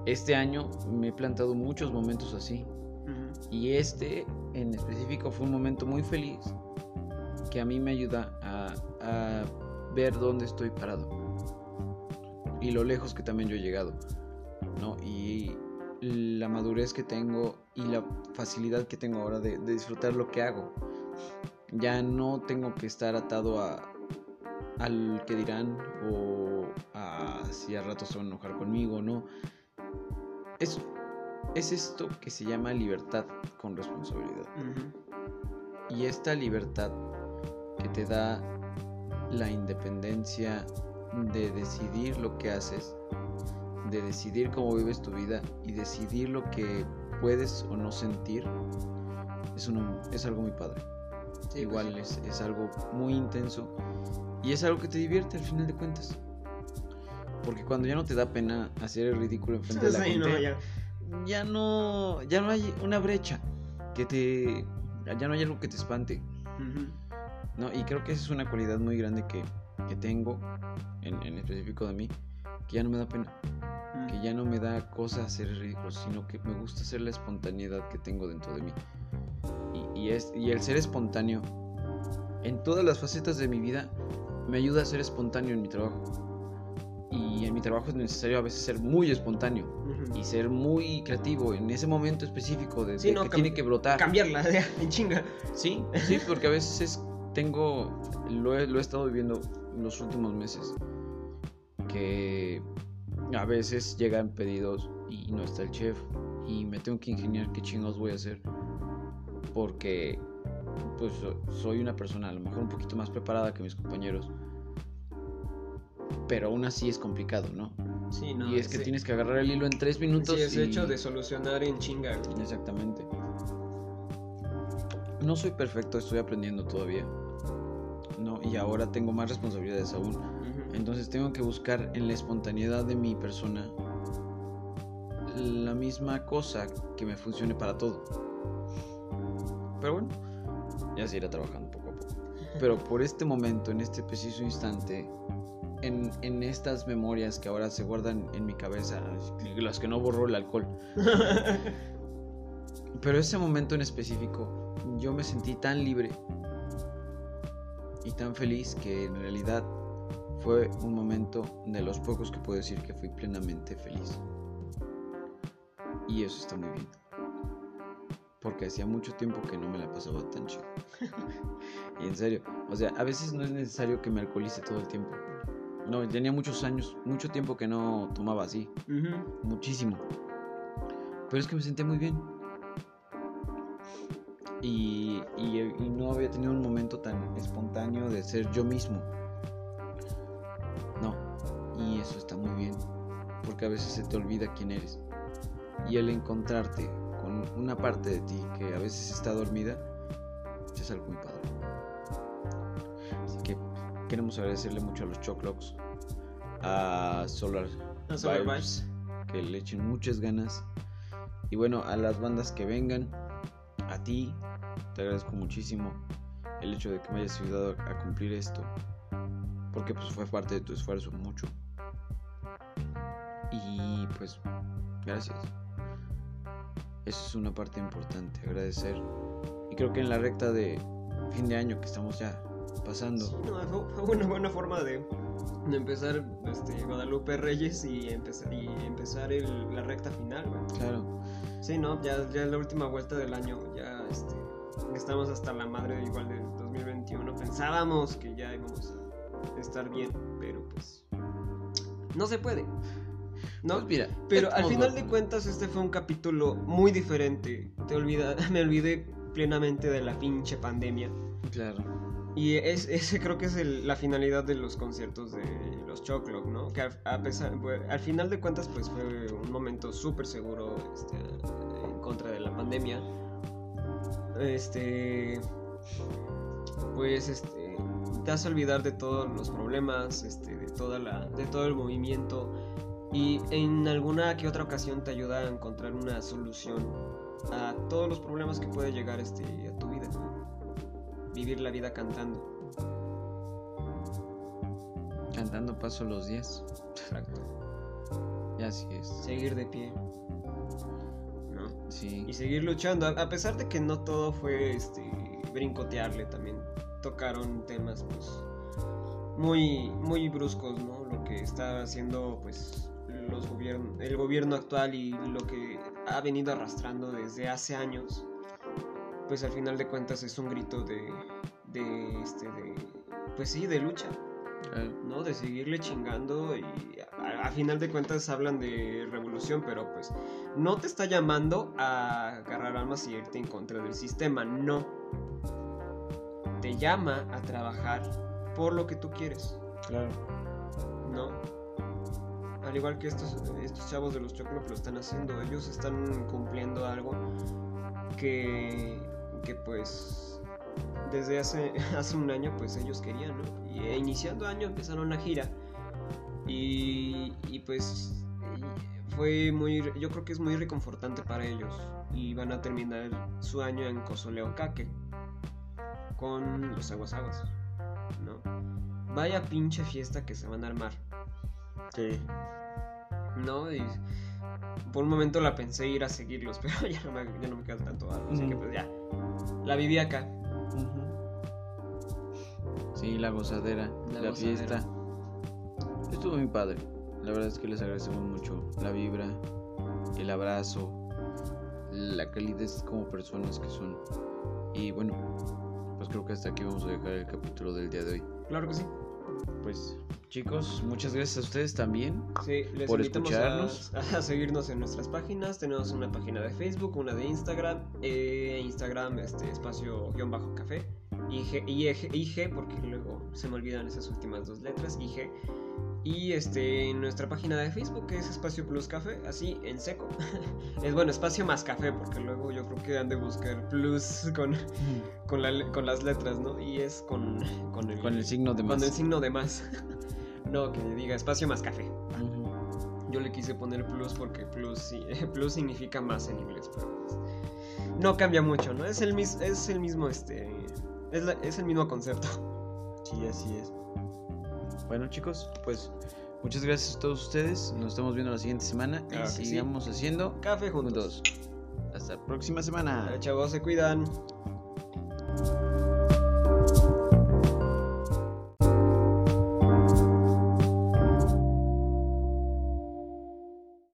este año me he plantado muchos momentos así. Uh -huh. Y este en específico fue un momento muy feliz que a mí me ayuda a, a, ver dónde estoy parado. Y lo lejos que también yo he llegado. ¿no? Y la madurez que tengo y la facilidad que tengo ahora de, de disfrutar lo que hago. Ya no tengo que estar atado a, al que dirán o a si a ratos se van a enojar conmigo, ¿no? es, es esto que se llama libertad con responsabilidad. Uh -huh. Y esta libertad que te da la independencia de decidir lo que haces, de decidir cómo vives tu vida y decidir lo que puedes o no sentir, es, uno, es algo muy padre. Sí, Igual pues sí. es, es algo muy intenso y es algo que te divierte al final de cuentas. Porque cuando ya no te da pena hacer el ridículo enfrente de la gente, no, ya. ya. no ya no hay una brecha que te ya no hay algo que te espante. Uh -huh. No, y creo que esa es una cualidad muy grande que, que tengo en, en, específico de mí, que ya no me da pena. Que ya no me da cosa hacer ridículo, sino que me gusta hacer la espontaneidad que tengo dentro de mí. Y, y, es, y el ser espontáneo en todas las facetas de mi vida me ayuda a ser espontáneo en mi trabajo. Y en mi trabajo es necesario a veces ser muy espontáneo y ser muy creativo en ese momento específico de, Sí, de no, que tiene que brotar. Cambiarla, ya, en chinga. Sí, sí, porque a veces es- tengo, lo he, lo he estado viviendo en los últimos meses, que a veces llegan pedidos y no está el chef y me tengo que ingeniar qué chingados voy a hacer, porque pues so- soy una persona a lo mejor un poquito más preparada que mis compañeros, pero aún así es complicado, ¿no? Sí, no. y es que tienes que agarrar el hilo en tres minutos. Sí, ese y- hecho de solucionar en chinga. Exactamente. No soy perfecto, estoy aprendiendo todavía. No, y ahora tengo más responsabilidades aún. Ujú. Entonces tengo que buscar en la espontaneidad de mi persona la misma cosa que me funcione para todo. Pero bueno, ya se irá trabajando poco a poco. Pero por este momento, en este preciso instante, en, en estas memorias que ahora se guardan en mi cabeza, las que no borró el alcohol, pero ese momento en específico, yo me sentí tan libre y tan feliz que en realidad fue un momento de los pocos que puedo decir que fui plenamente feliz. Y eso está muy bien. Porque hacía mucho tiempo que no me la pasaba tan chido. y en serio, o sea, a veces no es necesario que me alcoholice todo el tiempo. No, tenía muchos años, mucho tiempo que no tomaba así muchísimo. Pero es que me sentía muy bien. Y, y- y no había tenido un momento tan espontáneo de ser yo mismo. No. Y eso está muy bien. Porque a veces se te olvida quién eres. Y el encontrarte con una parte de ti que a veces está dormida es algo muy padre. Así que queremos agradecerle mucho a los Choclocks, a Solar, A Solar Vibes, que le echen muchas ganas. Y bueno, a las bandas que vengan, a ti, te agradezco muchísimo el hecho de que me hayas ayudado a cumplir esto. Porque pues fue parte de tu esfuerzo mucho. Y pues, gracias. Eso es una parte importante, agradecer. Y creo que en la recta de fin de año que estamos ya pasando, Sí, no, fue, fue una buena forma de, de empezar este, Guadalupe Reyes y empezar, y empezar el- la recta final, güey. claro, Sí, no, ya, ya es la última vuelta del año, ya este, estamos hasta la madre igual del 2021. Pensábamos que ya íbamos a estar bien, pero pues no se puede. ¿No? Pues mira, Pero al final de cuentas este fue un capítulo muy diferente. Te olvida, me olvidé plenamente de la pinche pandemia. Claro, Y es, ese creo que es el- la finalidad de los conciertos de los Choclock, ¿no? Que a, a pesar, pues, al final de cuentas pues fue un momento súper seguro este, en contra de la pandemia. Este, pues este, te hace olvidar de todos los problemas, este, de toda la, de todo el movimiento y en alguna que otra ocasión te ayuda a encontrar una solución a todos los problemas que puede llegar este, a tu vida. Vivir la vida cantando. cantando paso los días. Exacto. Y así es. Seguir de pie. ¿No? Sí. Y seguir luchando. A a pesar de que no todo fue este brincotearle también. Tocaron temas pues muy muy bruscos, ¿no? Lo que está haciendo pues los gobiern el gobierno actual y lo que ha venido arrastrando desde hace años. Pues al final de cuentas es un grito de de este de pues sí, de lucha. Claro. ¿no? De seguirle chingando y a, a final de cuentas hablan de revolución, pero pues no te está llamando a agarrar armas y irte en contra del sistema, no. Te llama a trabajar por lo que tú quieres, Claro. ¿no? Al igual que estos, estos chavos de los Choclo lo están haciendo, ellos están cumpliendo algo que, que pues desde hace, hace un año pues ellos querían, ¿no? Y eh, iniciando año empezaron una gira y, y pues y fue muy, yo creo que es muy reconfortante para ellos y van a terminar su año en Cozoleocaque con los aguasaguas, ¿no? Vaya pinche fiesta que se van a armar. Sí. ¿no? Y por un momento la pensé ir a seguirlos, pero ya no me, ya no me queda tanto algo, así que pues ya. La viví acá. Sí, la gozadera, La la, gozadera. fiesta. Estuvo muy padre. La verdad es que les agradecemos mucho la vibra, el abrazo, la calidez como personas que son. Y bueno, pues creo que hasta aquí vamos a dejar el capítulo del día de hoy. Claro que sí. Pues chicos, muchas gracias a ustedes también. Sí, les por escucharnos. A, a seguirnos en nuestras páginas. Tenemos una página de Facebook, una de Instagram. eh, Instagram, este espacio guion bajo café. IG, IG, IG, porque luego se me olvidan esas últimas dos letras. IG. Y este, nuestra página de Facebook que es Espacio Plus Café, así en seco. es bueno, Espacio más Café, porque luego yo creo que han de buscar Plus con, con, la- con las letras, ¿no? Y es con, con, el, Con el signo de más. con el signo de más. no, que diga Espacio más Café. Yo le quise poner plus porque plus, sí, plus significa más en inglés, pero pues, no cambia mucho, ¿no? Es el, mis, es el mismo, este, es, la- es el mismo concepto. Sí, así es. Bueno, chicos, pues muchas gracias a todos ustedes. Nos estamos viendo la siguiente semana y sigamos haciendo café juntos. Hasta la próxima semana. Chavos, se cuidan.